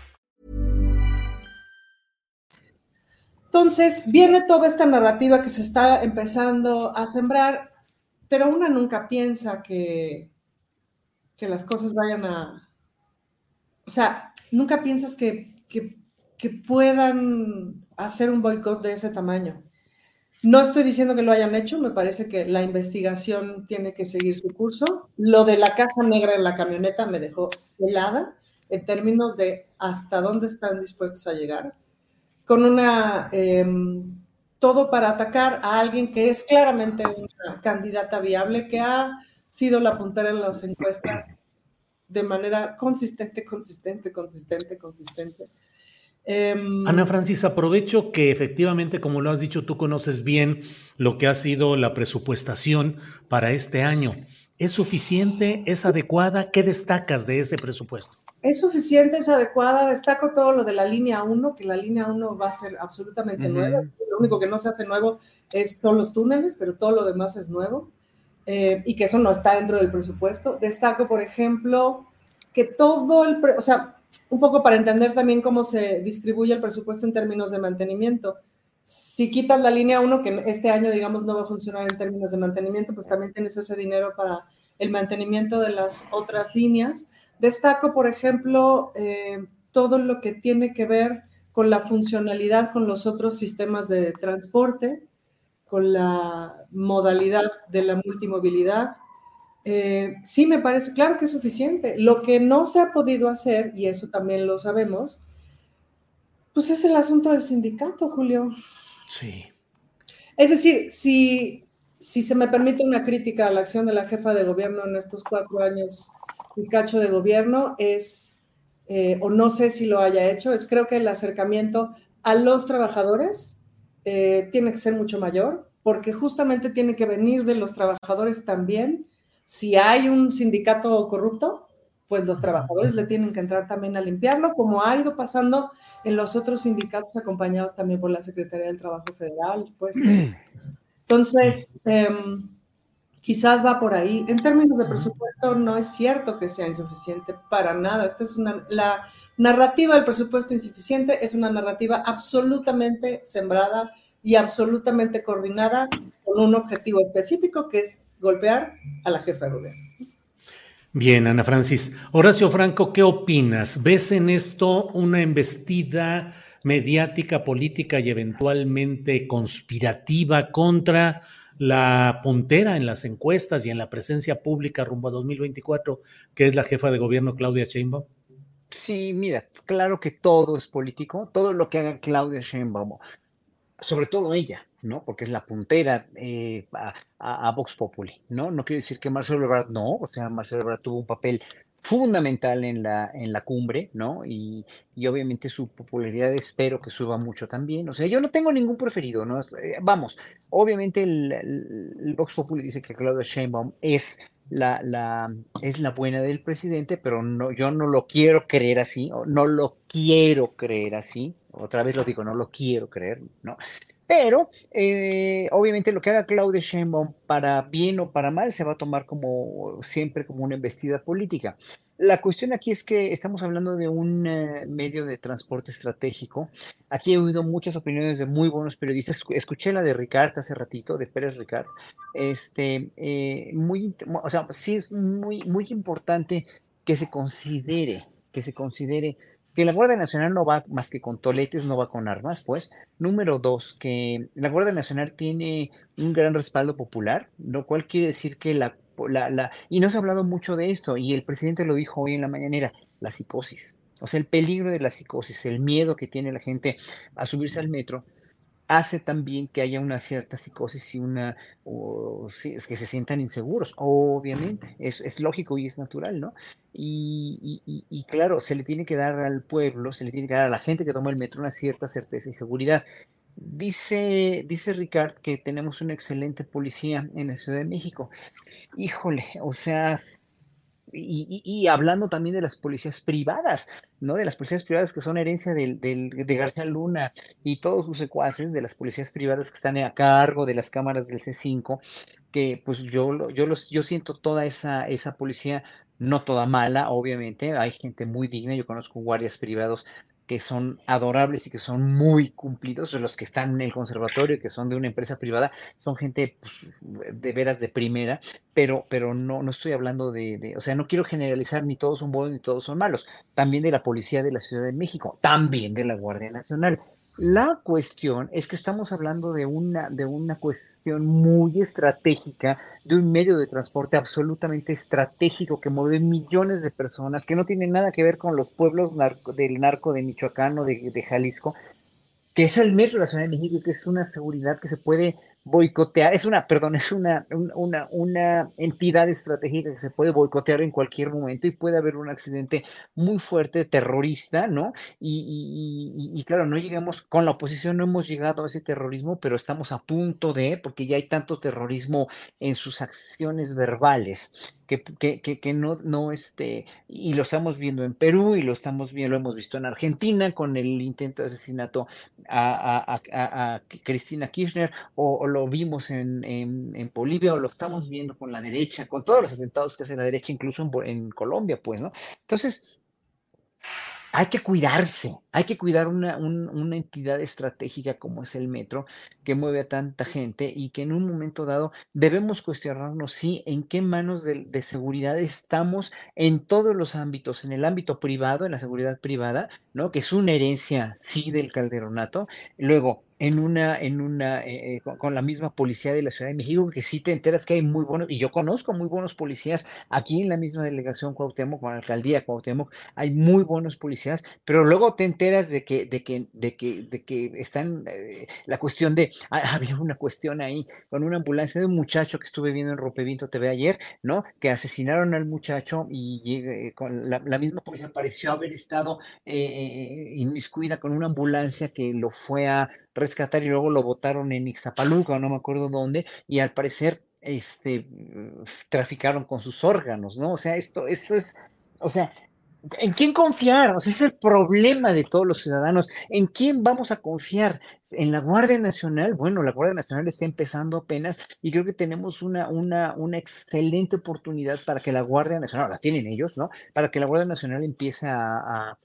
Entonces, viene toda esta narrativa que se está empezando a sembrar, pero una nunca piensa que que las cosas vayan a... O sea, nunca piensas que, puedan hacer un boicot de ese tamaño. No estoy diciendo que lo hayan hecho, me parece que la investigación tiene que seguir su curso. Lo de la caja negra en la camioneta me dejó helada en términos de hasta dónde están dispuestos a llegar, con una, em, todo para atacar a alguien que es claramente una candidata viable, que ha sido la puntera en las encuestas de manera consistente, consistente, consistente, consistente. Em, Ana Francis, aprovecho que efectivamente, como lo has dicho, tú conoces bien lo que ha sido la presupuestación para este año. ¿Es suficiente? ¿Es adecuada? ¿Qué destacas de ese presupuesto? Es suficiente, es adecuada. Destaco todo lo de la línea 1, que la línea 1 va a ser absolutamente nueva. Lo único que no se hace nuevo es, son los túneles, pero todo lo demás es nuevo. Eh, y que eso no está dentro del presupuesto. Destaco, por ejemplo, que todo el, o sea, un poco para entender también cómo se distribuye el presupuesto en términos de mantenimiento. Si quitas la línea 1, que este año, digamos, no va a funcionar en términos de mantenimiento, pues también tienes ese dinero para el mantenimiento de las otras líneas. Destaco, por ejemplo, eh, todo lo que tiene que ver con la funcionalidad con los otros sistemas de transporte, con la modalidad de la multimovilidad. Eh, sí, me parece, claro que es suficiente. Lo que no se ha podido hacer, y eso también lo sabemos, pues es el asunto del sindicato, Julio. Sí. Es decir, si, si se me permite una crítica a la acción de la jefa de gobierno en estos cuatro años y cacho de gobierno, es, eh, o no sé si lo haya hecho, es creo que el acercamiento a los trabajadores eh, tiene que ser mucho mayor, porque justamente tiene que venir de los trabajadores también. Si hay un sindicato corrupto, pues los trabajadores le tienen que entrar también a limpiarlo, como ha ido pasando en los otros sindicatos acompañados también por la Secretaría del Trabajo Federal. Pues. Entonces, em, quizás va por ahí. En términos de presupuesto, no es cierto que sea insuficiente para nada. Esta es una, la, narrativa del presupuesto insuficiente es una narrativa absolutamente sembrada y absolutamente coordinada con un objetivo específico que es golpear a la jefa de gobierno. Bien, Ana Francis. Horacio Franco, ¿qué opinas? ¿Ves en esto una embestida mediática, política y eventualmente conspirativa contra la puntera en las encuestas y en la presencia pública rumbo a 2024, que es la jefa de gobierno Claudia Sheinbaum? Sí, mira, claro que todo es político, todo lo que haga Claudia Sheinbaum, sobre todo ella, ¿no? Porque es la puntera eh, a, Vox Populi, ¿no? No quiero decir que Marcelo Ebrard no, o sea, Marcelo Ebrard tuvo un papel fundamental en la, en la cumbre, ¿no? Y, y, obviamente su popularidad espero que suba mucho también. O sea, yo no tengo ningún preferido, ¿no? Eh, vamos, Obviamente el, Vox Populi dice que Claudia Sheinbaum es la, la, es la buena del presidente, pero no, yo no lo quiero creer así, no lo quiero creer así, otra vez lo digo, no lo quiero creer, ¿no? Pero eh, obviamente lo que haga Claudia Sheinbaum para bien o para mal se va a tomar como siempre como una embestida política. La cuestión aquí es que estamos hablando de un eh, medio de transporte estratégico. Aquí he oído muchas opiniones de muy buenos periodistas. Escuché la de Ricard hace ratito, de Pérez Ricard. Este, eh, muy, o sea, sí es muy, muy importante que se considere, que se considere que la Guardia Nacional no va más que con toletes, no va con armas, pues. Número dos, que la Guardia Nacional tiene un gran respaldo popular, lo cual quiere decir que la, la, la, y no se ha hablado mucho de esto, y el presidente lo dijo hoy en la mañanera, la psicosis. O sea, el peligro de la psicosis, el miedo que tiene la gente a subirse al metro, hace también que haya una cierta psicosis y una, o, es que se sientan inseguros, obviamente, es, es lógico y es natural, ¿no? Y, y, y, claro, se le tiene que dar al pueblo, se le tiene que dar a la gente que toma el metro una cierta certeza y seguridad. Dice, dice Ricard que tenemos una excelente policía en la Ciudad de México. Híjole, o sea, y, hablando también de las policías privadas, ¿no? De las policías privadas que son herencia del, de García Luna y todos sus secuaces, de las policías privadas que están a cargo de las cámaras del C5, que pues yo, yo, los, yo siento toda esa, esa policía, no toda mala, obviamente, hay gente muy digna, yo conozco guardias privados que son adorables y que son muy cumplidos, los que están en el conservatorio, que son de una empresa privada, son gente pues, de veras de primera, pero, pero no, no estoy hablando de, o sea, no quiero generalizar ni todos son buenos ni todos son malos, también de la Policía de la Ciudad de México, también de la Guardia Nacional. La cuestión es que estamos hablando de una, de una cuestión muy estratégica de un medio de transporte absolutamente estratégico que mueve millones de personas, que no tiene nada que ver con los pueblos del narco de Michoacán o de, de Jalisco, que es el metro de la Ciudad de México y que es una seguridad que se puede boicotear, es una, perdón, es una, una, una entidad estratégica que se puede boicotear en cualquier momento y puede haber un accidente muy fuerte terrorista, ¿no? Y, y, claro, no llegamos, con la oposición no hemos llegado a ese terrorismo, pero estamos a punto de, porque ya hay tanto terrorismo en sus acciones verbales que, que, que, no, no, este, y lo estamos viendo en Perú y lo estamos viendo, lo hemos visto en Argentina con el intento de asesinato a, a, a, Cristina Kirchner, o, lo vimos en, en, Bolivia, o lo estamos viendo con la derecha, con todos los atentados que hace la derecha, incluso en, en Colombia, pues, ¿no? Entonces, hay que cuidarse, hay que cuidar una, una, entidad estratégica como es el metro, que mueve a tanta gente y que en un momento dado debemos cuestionarnos si en qué manos de, de, seguridad estamos en todos los ámbitos, en el ámbito privado, en la seguridad privada, ¿no? Que es una herencia, sí, del calderonato. Luego, en una, en una, eh, eh, con, la misma policía de la Ciudad de México, que sí te enteras que hay muy buenos, y yo conozco muy buenos policías aquí en la misma delegación Cuauhtémoc, con la alcaldía Cuauhtémoc, hay muy buenos policías, pero luego te enteras de que, de que, de que, de que están, eh, la cuestión de, ah, había una cuestión ahí con una ambulancia de un muchacho que estuve viendo en Ropevinto TV ayer, ¿no? Que asesinaron al muchacho y con la, misma policía pareció haber estado inmiscuida con una ambulancia que lo fue a rescatar y luego lo botaron en Ixtapaluca, no me acuerdo dónde, y al parecer este, traficaron con sus órganos, ¿no? O sea, esto, esto es, o sea, ¿en quién confiar? O sea, es el problema de todos los ciudadanos. ¿En quién vamos a confiar? ¿En la Guardia Nacional? Bueno, la Guardia Nacional está empezando apenas y creo que tenemos una, una, una excelente oportunidad para que la Guardia Nacional, la tienen ellos, ¿no? Para que la Guardia Nacional empiece a,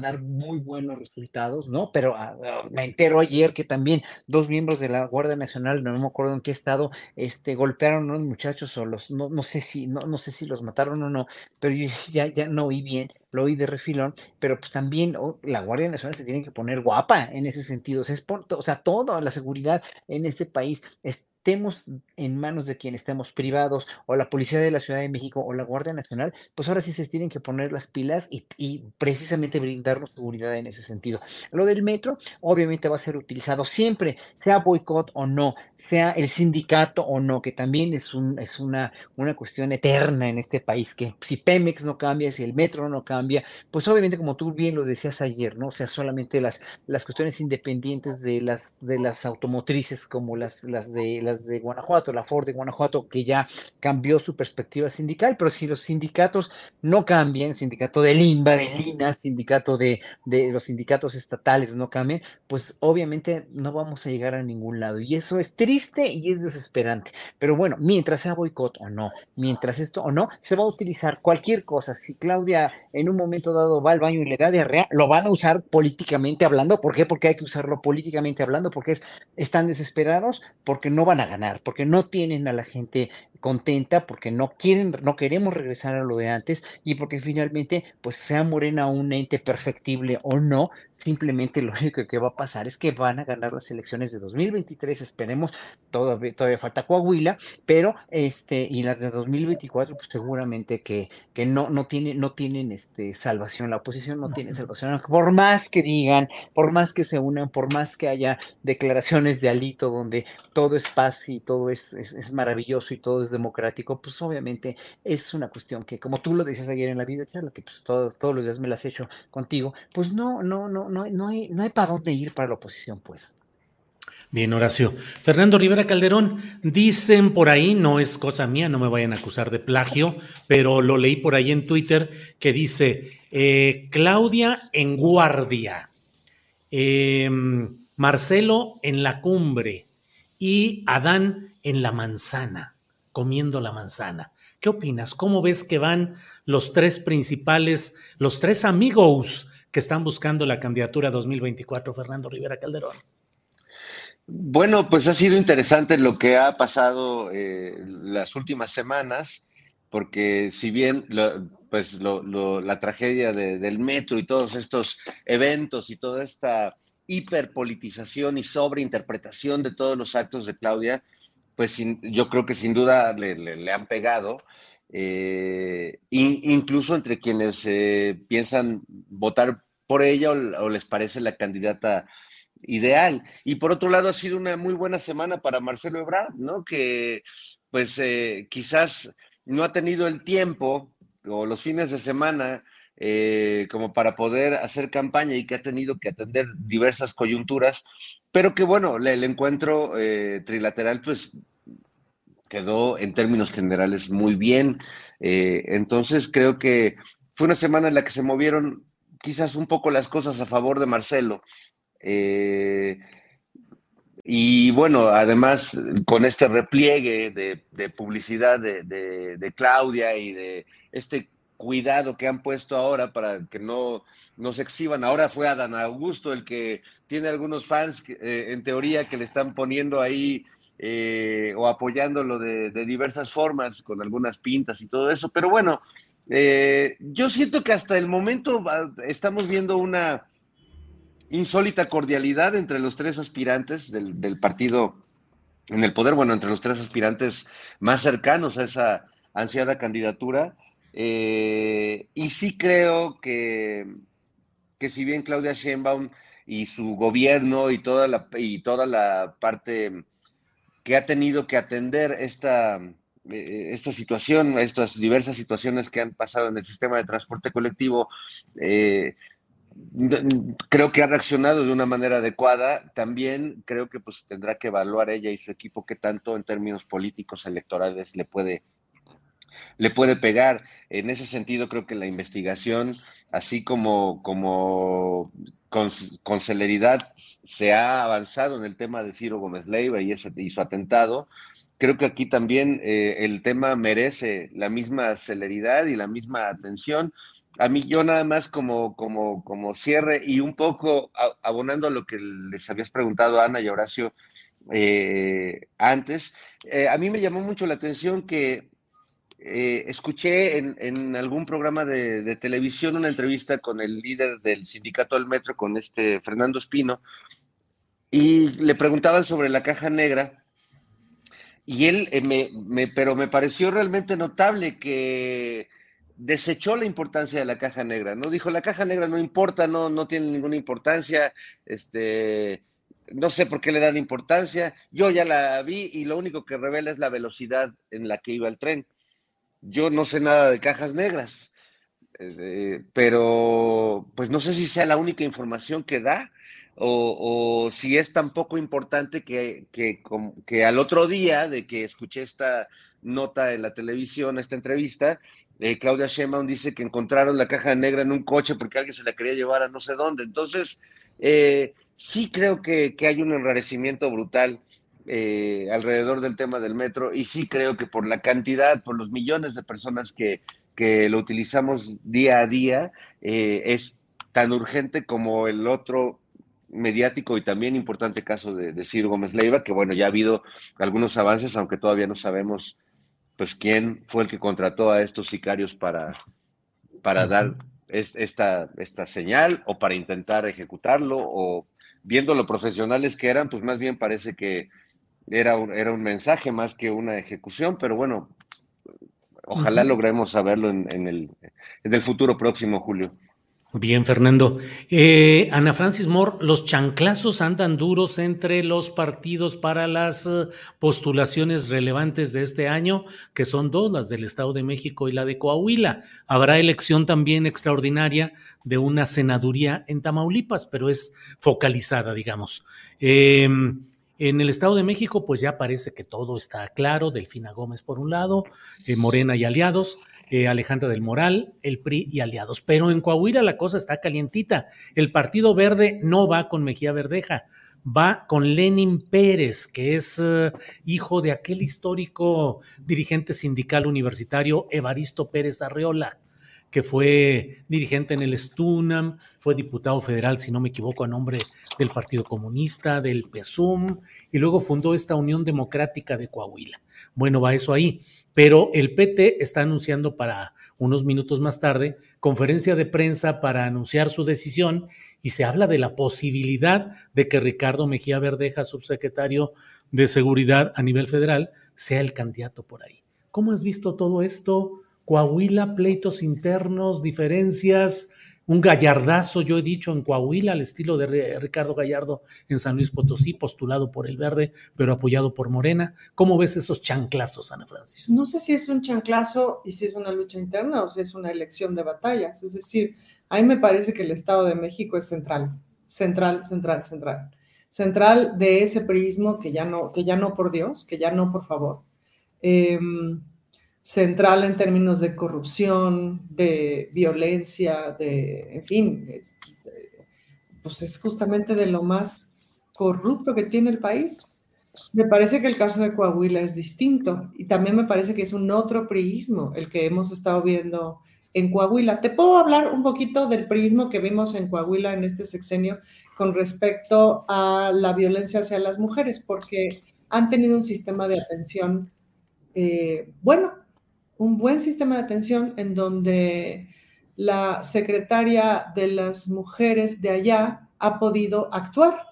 dar muy buenos resultados, ¿no? Pero ah, ah, me entero ayer que también dos miembros de la Guardia Nacional, no me acuerdo en qué estado, este, golpearon a unos muchachos o los, no, no sé si, no, no sé si los mataron o no, pero ya, ya no oí bien, lo oí de refilón, pero pues también oh, la Guardia Nacional se tiene que poner guapa en ese sentido, o sea, es o sea, toda la seguridad en este país es estemos en manos de quien estemos privados o la Policía de la Ciudad de México o la Guardia Nacional, pues ahora sí se tienen que poner las pilas y, precisamente brindarnos seguridad en ese sentido. Lo del metro obviamente va a ser utilizado siempre, sea boicot o no, sea el sindicato o no, que también es, un, es una, una cuestión eterna en este país, que si Pemex no cambia, si el metro no cambia, pues obviamente como tú bien lo decías ayer, ¿no? O sea, solamente las, las cuestiones independientes de las, de las automotrices como las, las, de, las de Guanajuato, la Ford de Guanajuato, que ya cambió su perspectiva sindical, pero si los sindicatos no cambian, sindicato de Limba, de Lina, sindicato de, de los sindicatos estatales no cambian, pues obviamente no vamos a llegar a ningún lado. Y eso es triste y es desesperante. Pero bueno, mientras sea boicot o no, mientras esto o no, se va a utilizar cualquier cosa. Si Claudia en un momento dado va al baño y le da diarrea, lo van a usar políticamente hablando. ¿Por qué? Porque hay que usarlo políticamente hablando, porque es, están desesperados, porque no van a ganar, porque no tienen a la gente contenta, porque no quieren, no queremos regresar a lo de antes y porque finalmente, pues sea Morena un ente perfectible o no, simplemente lo único que va a pasar es que van a ganar las elecciones de 2023, esperemos, todavía, todavía falta Coahuila, pero este, y las de 2024, pues seguramente que, que no, no, tiene, no tienen este, salvación, la oposición no tiene salvación, por más que digan, por más que se unan, por más que haya declaraciones de alito donde todo es paz y todo es, es, es maravilloso y todo es democrático, pues obviamente es una cuestión que, como tú lo decías ayer en la videocharla, que pues todo, todos los días me las he hecho contigo, pues no, no, no, no, no hay, no hay para dónde ir para la oposición, pues. Bien, Horacio. Fernando Rivera Calderón, dicen por ahí, no es cosa mía, no me vayan a acusar de plagio, pero lo leí por ahí en Twitter que dice, eh, Claudia en guardia, eh, Marcelo en la cumbre y Adán en la manzana, comiendo la manzana. ¿Qué opinas? ¿Cómo ves que van los tres principales, los tres amigos que están buscando la candidatura 2024, Fernando Rivera Calderón? Bueno, pues ha sido interesante lo que ha pasado eh, las últimas semanas, porque si bien pues la tragedia de, del metro y todos estos eventos y toda esta hiperpolitización y sobreinterpretación de todos los actos de Claudia, pues yo creo que sin duda le, han pegado, eh, incluso entre quienes eh, piensan votar por ella o, les parece la candidata ideal. Y por otro lado, ha sido una muy buena semana para Marcelo Ebrard, ¿no? Que pues eh, quizás no ha tenido el tiempo o los fines de semana eh, como para poder hacer campaña y que ha tenido que atender diversas coyunturas, pero que bueno, el, encuentro trilateral pues quedó en términos generales muy bien. Eh, entonces creo que fue una semana en la que se movieron quizás un poco las cosas a favor de Marcelo. Eh, y bueno, además con este repliegue de, publicidad de, Claudia y de este cuidado que han puesto ahora para que no, no se exhiban. Ahora fue Adán Augusto el que tiene algunos fans eh, en teoría que le están poniendo ahí eh, o apoyándolo de, diversas formas, con algunas pintas y todo eso. Pero bueno, eh, yo siento que hasta el momento estamos viendo una insólita cordialidad entre los tres aspirantes del, del, partido en el poder, bueno, entre los tres aspirantes más cercanos a esa ansiada candidatura. Eh, y sí creo que, que si bien Claudia Sheinbaum y su gobierno y toda la, y toda la parte que ha tenido que atender esta, eh, esta situación, estas diversas situaciones que han pasado en el sistema de transporte colectivo, eh, creo que ha reaccionado de una manera adecuada. También creo que pues tendrá que evaluar ella y su equipo qué tanto en términos políticos electorales le puede le puede pegar. En ese sentido, creo que la investigación, así como, como con, celeridad se ha avanzado en el tema de Ciro Gómez Leiva y, ese, y su atentado, creo que aquí también eh, el tema merece la misma celeridad y la misma atención. A mí yo nada más como, como, como cierre y un poco abonando a lo que les habías preguntado Ana y Horacio eh, antes, eh, a mí me llamó mucho la atención que eh, escuché en, algún programa de, televisión una entrevista con el líder del sindicato del metro, con este Fernando Espino, y le preguntaban sobre la caja negra y él, eh, me, pero me pareció realmente notable que desechó la importancia de la caja negra, ¿no? Dijo, la caja negra no importa, no, no tiene ninguna importancia, este, no sé por qué le dan importancia, yo ya la vi y lo único que revela es la velocidad en la que iba el tren. Yo no sé nada de cajas negras, eh, pero pues no sé si sea la única información que da o, si es tan poco importante que, que, que, al otro día de que escuché esta nota en la televisión, esta entrevista, eh, Claudia Sheinbaum dice que encontraron la caja negra en un coche porque alguien se la quería llevar a no sé dónde. Entonces, eh, sí creo que, hay un enrarecimiento brutal eh, alrededor del tema del metro y sí creo que por la cantidad, por los millones de personas que, que lo utilizamos día a día, es tan urgente como el otro mediático y también importante caso de, de Ciro Gómez Leiva, que bueno, ya ha habido algunos avances, aunque todavía no sabemos pues quién fue el que contrató a estos sicarios para, para dar esta, esta señal o para intentar ejecutarlo o viendo lo profesionales que eran, pues más bien parece que era un, era un mensaje más que una ejecución, pero bueno, ojalá logremos saberlo en, el, en el futuro próximo, Julio. Bien, Fernando. Eh, Ana Francis Moore, los chanclazos andan duros entre los partidos para las eh, postulaciones relevantes de este año, que son dos, las del Estado de México y la de Coahuila. Habrá elección también extraordinaria de una senaduría en Tamaulipas, pero es focalizada, digamos. Em, en el Estado de México, pues ya parece que todo está claro. Delfina Gómez por un lado, eh, Morena y aliados. Eh, Alejandra del Moral, el PRI y aliados. Pero en Coahuila la cosa está calientita. El Partido Verde no va con Mejía Verdeja, va con Lenin Pérez, que es eh, hijo de aquel histórico dirigente sindical universitario Evaristo Pérez Arreola que fue dirigente en el Stunam, fue diputado federal, si no me equivoco, a nombre del Partido Comunista, del PESUM, y luego fundó esta Unión Democrática de Coahuila. Bueno, va eso ahí. Pero el PT está anunciando para unos minutos más tarde conferencia de prensa para anunciar su decisión y se habla de la posibilidad de que Ricardo Mejía Verdeja, subsecretario de Seguridad a nivel federal, sea el candidato por ahí. ¿Cómo has visto todo esto? Coahuila, pleitos internos, diferencias, un gallardazo, yo he dicho, en Coahuila, al estilo de Ricardo Gallardo en San Luis Potosí, postulado por el Verde, pero apoyado por Morena. ¿Cómo ves esos chanclazos, Ana Francis? No sé si es un chanclazo y si es una lucha interna o si es una elección de batallas. Es decir, a mí me parece que el Estado de México es central, central, central, central. Central de ese prismo que ya no, que ya no por Dios, que ya no por favor. Eh, central en términos de corrupción, de violencia, de, en fin, es, pues es justamente de lo más corrupto que tiene el país. Me parece que el caso de Coahuila es distinto y también me parece que es un otro priismo el que hemos estado viendo en Coahuila. Te puedo hablar un poquito del priismo que vimos en Coahuila en este sexenio con respecto a la violencia hacia las mujeres, porque han tenido un sistema de atención eh, bueno, un buen sistema de atención en donde la secretaria de las mujeres de allá ha podido actuar.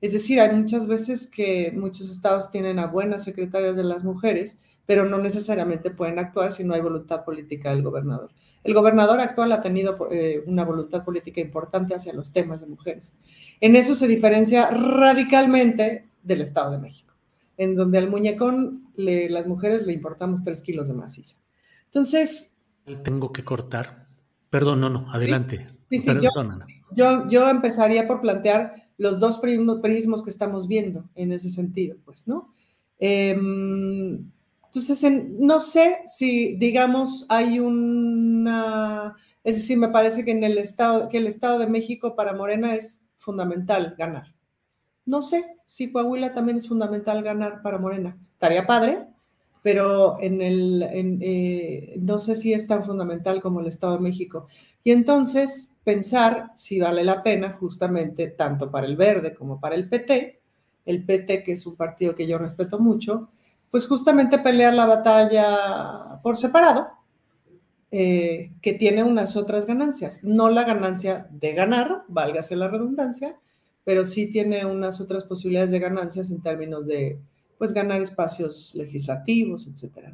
Es decir, hay muchas veces que muchos estados tienen a buenas secretarias de las mujeres, pero no necesariamente pueden actuar si no hay voluntad política del gobernador. El gobernador actual ha tenido eh, una voluntad política importante hacia los temas de mujeres. En eso se diferencia radicalmente del Estado de México, en donde al muñecón las mujeres le importamos tres kilos de maciza. Entonces... Tengo que cortar. Perdón, no, no, adelante. Sí, sí, yo, yo, empezaría por plantear los dos prismos que estamos viendo en ese sentido, pues, ¿no? Em, entonces, no sé si, digamos, hay una, es decir, me parece que en el estado, que el Estado de México para Morena es fundamental ganar. No sé si Coahuila también es fundamental ganar para Morena. Estaría padre, pero en el, eh, no sé si es tan fundamental como el Estado de México. Y entonces pensar si vale la pena justamente tanto para el Verde como para el PT, el PT que es un partido que yo respeto mucho, pues justamente pelear la batalla por separado, eh, que tiene unas otras ganancias. No la ganancia de ganar, válgase la redundancia, pero sí tiene unas otras posibilidades de ganancias en términos de pues ganar espacios legislativos, etcétera.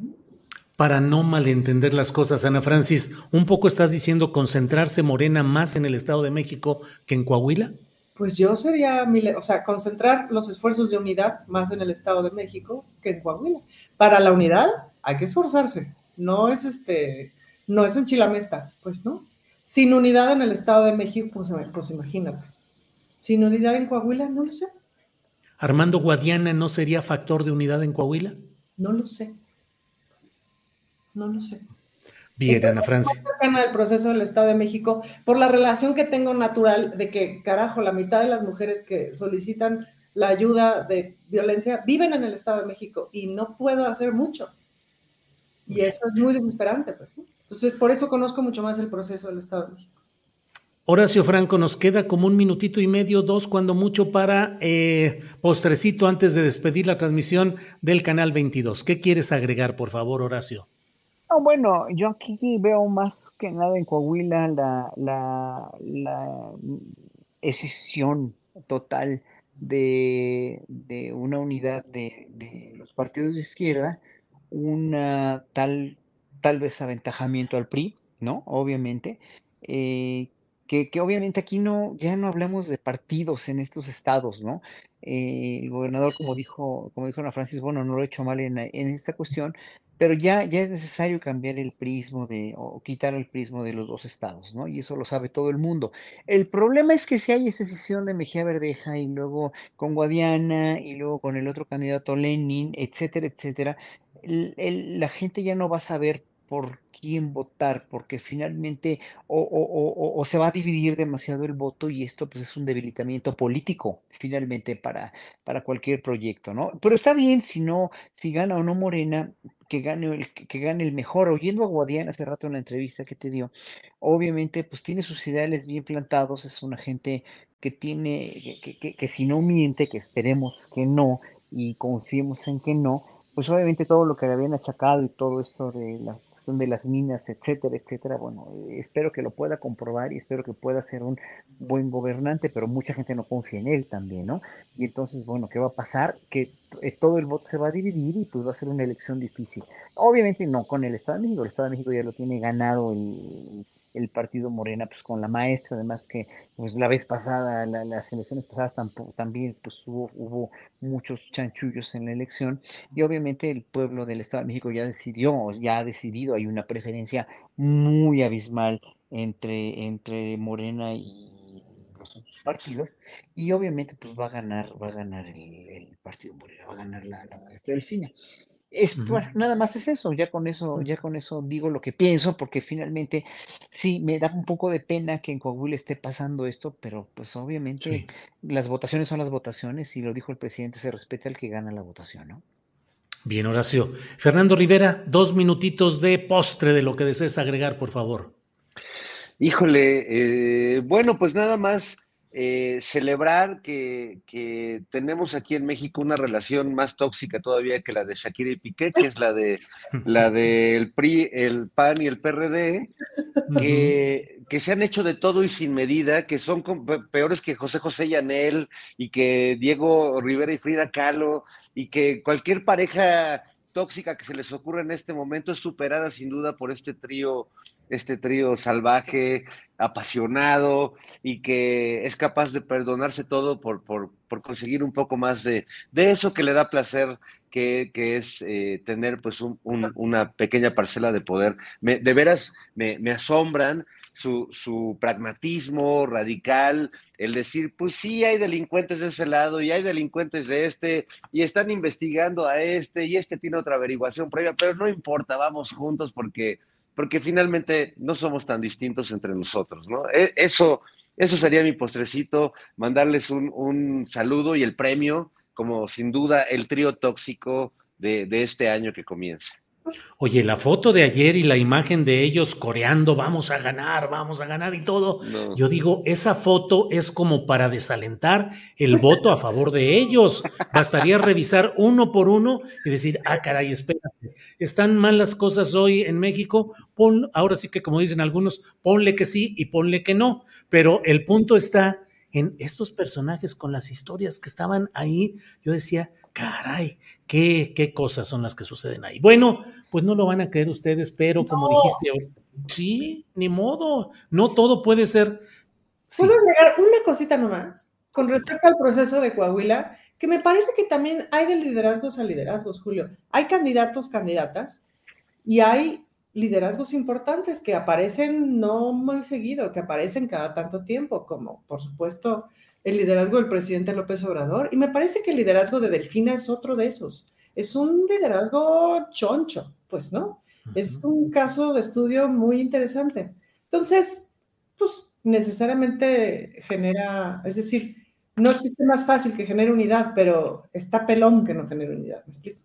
Para no malentender las cosas, Ana Francis, un poco estás diciendo concentrarse Morena más en el Estado de México que en Coahuila. Pues yo sería, o sea, concentrar los esfuerzos de unidad más en el Estado de México que en Coahuila. Para la unidad hay que esforzarse, no es este, no es en Chilamesta, pues no. Sin unidad en el Estado de México, pues, pues imagínate. Sin unidad en Coahuila, no lo sé. ¿Armando Guadiana no sería factor de unidad en Coahuila? No lo sé. No lo sé. Bien, Ana Francia. tema del proceso del Estado de México por la relación que tengo natural de que, carajo, la mitad de las mujeres que solicitan la ayuda de violencia viven en el Estado de México y no puedo hacer mucho. Y eso es muy desesperante, pues. Entonces, por eso conozco mucho más el proceso del Estado de México. Horacio Franco, nos queda como un minutito y medio, dos, cuando mucho, para eh, postrecito antes de despedir la transmisión del canal 22. ¿Qué quieres agregar, por favor, Horacio? bueno, yo aquí veo más que nada en Coahuila la, la, la decisión total de, una unidad de, de, los partidos de izquierda, una tal, tal vez aventajamiento al PRI, ¿no? Obviamente, eh, que, obviamente aquí no, ya no hablamos de partidos en estos estados, ¿no? Eh, el gobernador, como dijo, como dijo Ana Francis, bueno, no lo he hecho mal en, en, esta cuestión, pero ya, ya es necesario cambiar el prismo de, o quitar el prismo de los dos estados, ¿no? Y eso lo sabe todo el mundo. El problema es que si hay esa decisión de Mejía Verdeja y luego con Guadiana y luego con el otro candidato Lenin, etcétera, etcétera, la gente ya no va a saber por quién votar, porque finalmente o, se va a dividir demasiado el voto y esto pues es un debilitamiento político finalmente para, para cualquier proyecto, ¿no? Pero está bien si no, si gana o no Morena, que gane el, que gane el mejor. Oyendo a Guadiana hace rato en la entrevista que te dio, obviamente pues tiene sus ideales bien plantados, es una gente que tiene, que, que, que si no miente, que esperemos que no y confiemos en que no, pues obviamente todo lo que le habían achacado y todo esto de de las minas, etcétera, etcétera. Bueno, espero que lo pueda comprobar y espero que pueda ser un buen gobernante, pero mucha gente no confía en él también, ¿no? Y entonces, bueno, ¿qué va a pasar? Que eh, todo el voto se va a dividir y pues va a ser una elección difícil. Obviamente no con el Estado de México, el Estado de México ya lo tiene ganado el, el partido Morena pues con la maestra, además que pues la vez pasada, las elecciones pasadas también pues hubo, hubo muchos chanchullos en la elección y obviamente el pueblo del Estado de México ya decidió, ya ha decidido, hay una preferencia muy abismal entre, entre Morena y partidos y obviamente pues va a ganar, va a ganar el, partido Morena, va a ganar la, la maestra Delfina. Es, nada más es eso, ya con eso, ya con eso digo lo que pienso, porque finalmente sí me da un poco de pena que en Coahuila esté pasando esto, pero pues obviamente las votaciones son las votaciones y lo dijo el presidente, se respeta el que gana la votación, ¿no? Bien, Horacio. Fernando Rivera, dos minutitos de postre de lo que desees agregar, por favor. Híjole, eh, bueno, pues nada más eh, celebrar que, tenemos aquí en México una relación más tóxica todavía que la de Shakira y Piqué, que es la de la del PRI, el PAN y el PRD, que, que, se han hecho de todo y sin medida, que son peores que José José y Anel, y que Diego Rivera y Frida Kahlo, y que cualquier pareja tóxica que se les ocurra en este momento es superada sin duda por este trío este trío salvaje, apasionado y que es capaz de perdonarse todo por, por, por conseguir un poco más de, de, eso que le da placer, que, que es eh, tener pues un, una pequeña parcela de poder. Me, de veras me, me asombran su, su, pragmatismo radical, el decir, pues sí, hay delincuentes de ese lado y hay delincuentes de este, y están investigando a este, y este tiene otra averiguación previa, pero no importa, vamos juntos porque porque finalmente no somos tan distintos entre nosotros, ¿no? E, eso, eso sería mi postrecito, mandarles un, saludo y el premio, como sin duda el trío tóxico de, de este año que comienza. Oye, la foto de ayer y la imagen de ellos coreando, vamos a ganar, vamos a ganar y todo. Yo digo, esa foto es como para desalentar el voto a favor de ellos. Bastaría revisar uno por uno y decir, ah, caray, espérate, están mal las cosas hoy en México. Pon, ahora sí que como dicen algunos, ponle que sí y ponle que no. Pero el punto está en estos personajes con las historias que estaban ahí. Yo decía, Caray, qué, qué cosas son las que suceden ahí. Bueno, pues no lo van a creer ustedes, pero como dijiste, sí, ni modo, no todo puede ser. ¿Puedo agregar una cosita nomás? Con respecto al proceso de Coahuila, que me parece que también hay de liderazgos a liderazgos, Julio. Hay candidatos, candidatas, y hay liderazgos importantes que aparecen no muy seguido, que aparecen cada tanto tiempo, como por supuesto el liderazgo del presidente López Obrador. Y me parece que el liderazgo de Delfina es otro de esos. Es un liderazgo choncho, pues, ¿no? Es un caso de estudio muy interesante. Entonces, pues necesariamente genera, es decir, no es que esté más fácil que genere unidad, pero está pelón que no genere unidad, ¿me explico?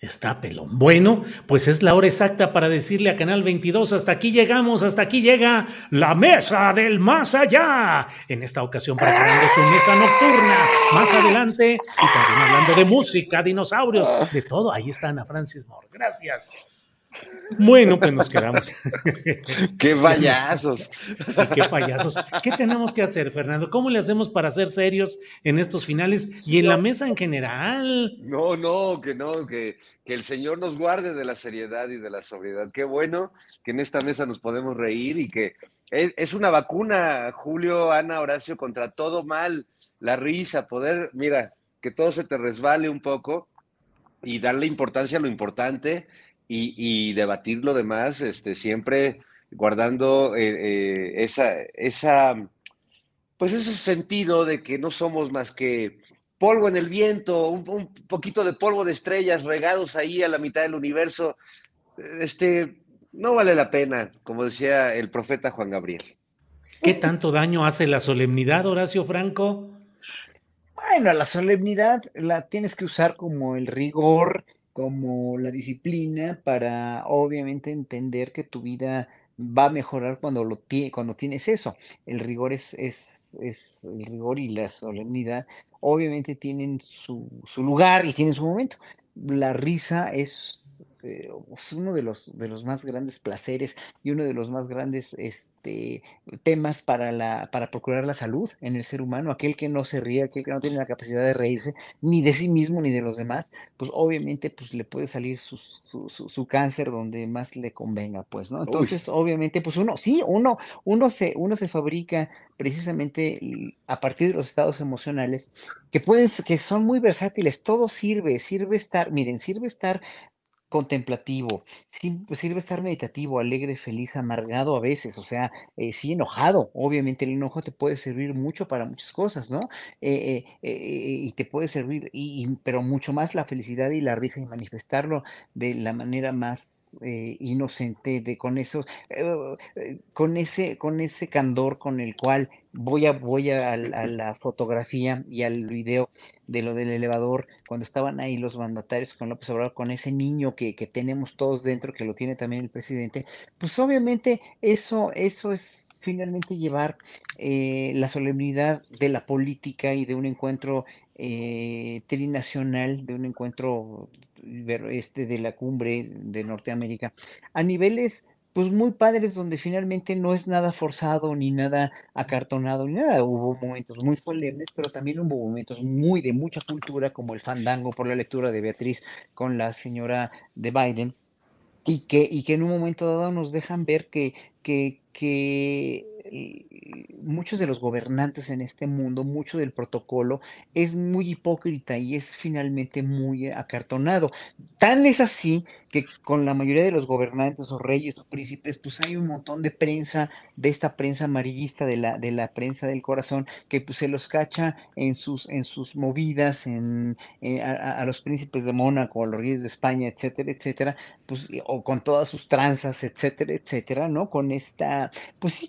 Está pelón. Bueno, pues es la hora exacta para decirle a Canal 22, hasta aquí llegamos, hasta aquí llega la mesa del más allá. En esta ocasión preparando su mesa nocturna. Más adelante, y también hablando de música, dinosaurios, de todo. Ahí está Ana Francis Moore. Gracias. Bueno, pues nos quedamos. ¡Qué payasos! Sí, qué payasos. ¿Qué tenemos que hacer, Fernando? ¿Cómo le hacemos para ser serios en estos finales y en la mesa en general? No, no, que no, que, que el Señor nos guarde de la seriedad y de la sobriedad. Qué bueno que en esta mesa nos podemos reír y que es, es una vacuna, Julio, Ana, Horacio, contra todo mal, la risa, poder, mira, que todo se te resbale un poco y darle importancia a lo importante y, debatir lo demás, este, siempre guardando eh, eh, esa, esa, pues ese sentido de que no somos más que polvo en el viento, un, poquito de polvo de estrellas regados ahí a la mitad del universo, este, no vale la pena, como decía el profeta Juan Gabriel. ¿Qué tanto daño hace la solemnidad, Horacio Franco? Bueno, la solemnidad la tienes que usar como el rigor como la disciplina para obviamente entender que tu vida va a mejorar cuando lo cuando tienes eso. El rigor es, es, es, el rigor y la solemnidad obviamente tienen su, su lugar y tienen su momento. La risa es eh, es uno de los, de los más grandes placeres y uno de los más grandes este, temas para, la, para procurar la salud en el ser humano. Aquel que no se ríe, aquel que no tiene la capacidad de reírse ni de sí mismo ni de los demás, pues obviamente pues, le puede salir su, su, su, cáncer donde más le convenga, pues, ¿no? Entonces, obviamente, pues uno, sí, uno, uno, se, uno se fabrica precisamente a partir de los estados emocionales que pueden, que son muy versátiles, todo sirve, sirve estar, miren, sirve estar contemplativo, pues, sirve estar meditativo, alegre, feliz, amargado a veces, o sea, eh, sí enojado. Obviamente el enojo te puede servir mucho para muchas cosas, ¿no? Eh, eh, y te puede servir, y, pero mucho más la felicidad y la risa y manifestarlo de la manera más inocente, de con eso, con ese, con ese candor con el cual voy a, voy a, la fotografía y al video de lo del elevador, cuando estaban ahí los mandatarios con López Obrador, con ese niño que, que, tenemos todos dentro, que lo tiene también el presidente, pues obviamente eso, eso es finalmente llevar eh, la solemnidad de la política y de un encuentro eh, trinacional, de un encuentro este, de la cumbre de Norteamérica, a niveles pues muy padres donde finalmente no es nada forzado ni nada acartonado ni nada. Hubo momentos muy solemnes, pero también hubo momentos muy de mucha cultura como el fandango por la lectura de Beatriz con la señora de Biden y que, y que en un momento dado nos dejan ver que, que, que muchos de los gobernantes en este mundo, mucho del protocolo es muy hipócrita y es finalmente muy acartonado. Tan es así que con la mayoría de los gobernantes o reyes o príncipes, pues hay un montón de prensa, de esta prensa amarillista, de la, de la prensa del corazón, que pues, se los cacha en sus, en sus movidas, en, eh, a, los príncipes de Mónaco, a los reyes de España, etcétera, etcétera, pues, o con todas sus tranzas, etcétera, etcétera, ¿no? Con esta, pues sí,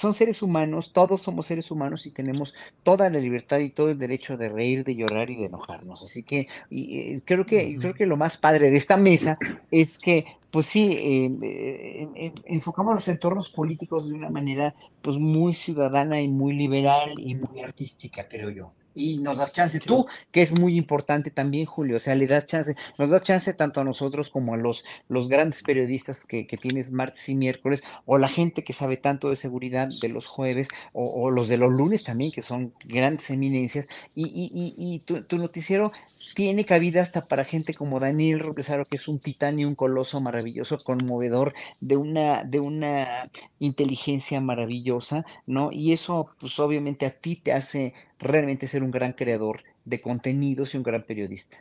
son seres humanos, todos somos seres humanos y tenemos toda la libertad y todo el derecho de reír, de llorar y de enojarnos. Así que eh, creo que, creo que lo más padre de esta mesa es que, pues sí, eh, enfocamos los entornos políticos de una manera pues muy ciudadana y muy liberal y muy artística, creo yo. Y nos das chance. Tú, que es muy importante también, Julio, o sea, le das chance, nos das chance tanto a nosotros como a los, los grandes periodistas que, que tienes martes y miércoles, o la gente que sabe tanto de seguridad de los jueves, o, los de los lunes también, que son grandes eminencias, y, y, y, tu, tu, noticiero tiene cabida hasta para gente como Daniel Roblesaro, que es un titán y un coloso maravilloso, conmovedor, de una, de una inteligencia maravillosa, ¿no? Y eso, pues obviamente a ti te hace realmente ser un gran creador de contenidos y un gran periodista.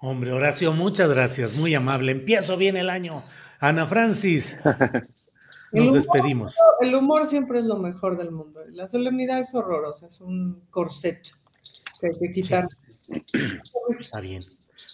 Hombre, Horacio, muchas gracias, muy amable. Empiezo bien el año. Ana Francis, nos despedimos. El humor siempre es lo mejor del mundo. La solemnidad es horrorosa, es un corset que hay que quitar. Está bien.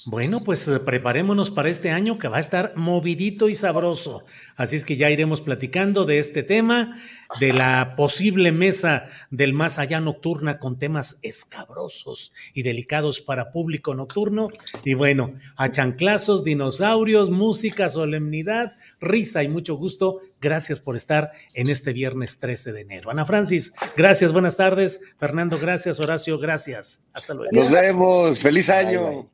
Bueno, pues eh, preparémonos para este año que va a estar movidito y sabroso. Así es que ya iremos platicando de este tema, de la posible mesa del más allá nocturna con temas escabrosos y delicados para público nocturno. Y bueno, a chanclazos, dinosaurios, música, solemnidad, risa y mucho gusto. Gracias por estar en este viernes 13 de enero. Ana Francis, gracias, buenas tardes. Fernando, gracias. Horacio, gracias. Hasta luego. Nos vemos. Feliz año.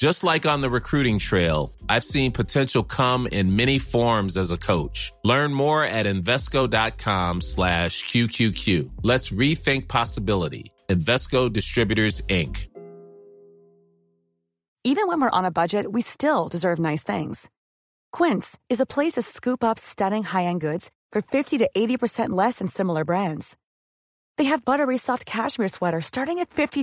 Just like on the recruiting trail, I've seen potential come in many forms as a coach. Learn more at Invesco.com slash QQQ. Let's rethink possibility. Investco Distributors, Inc. Even when we're on a budget, we still deserve nice things. Quince is a place to scoop up stunning high-end goods for 50 to 80% less than similar brands. They have buttery soft cashmere sweaters starting at $50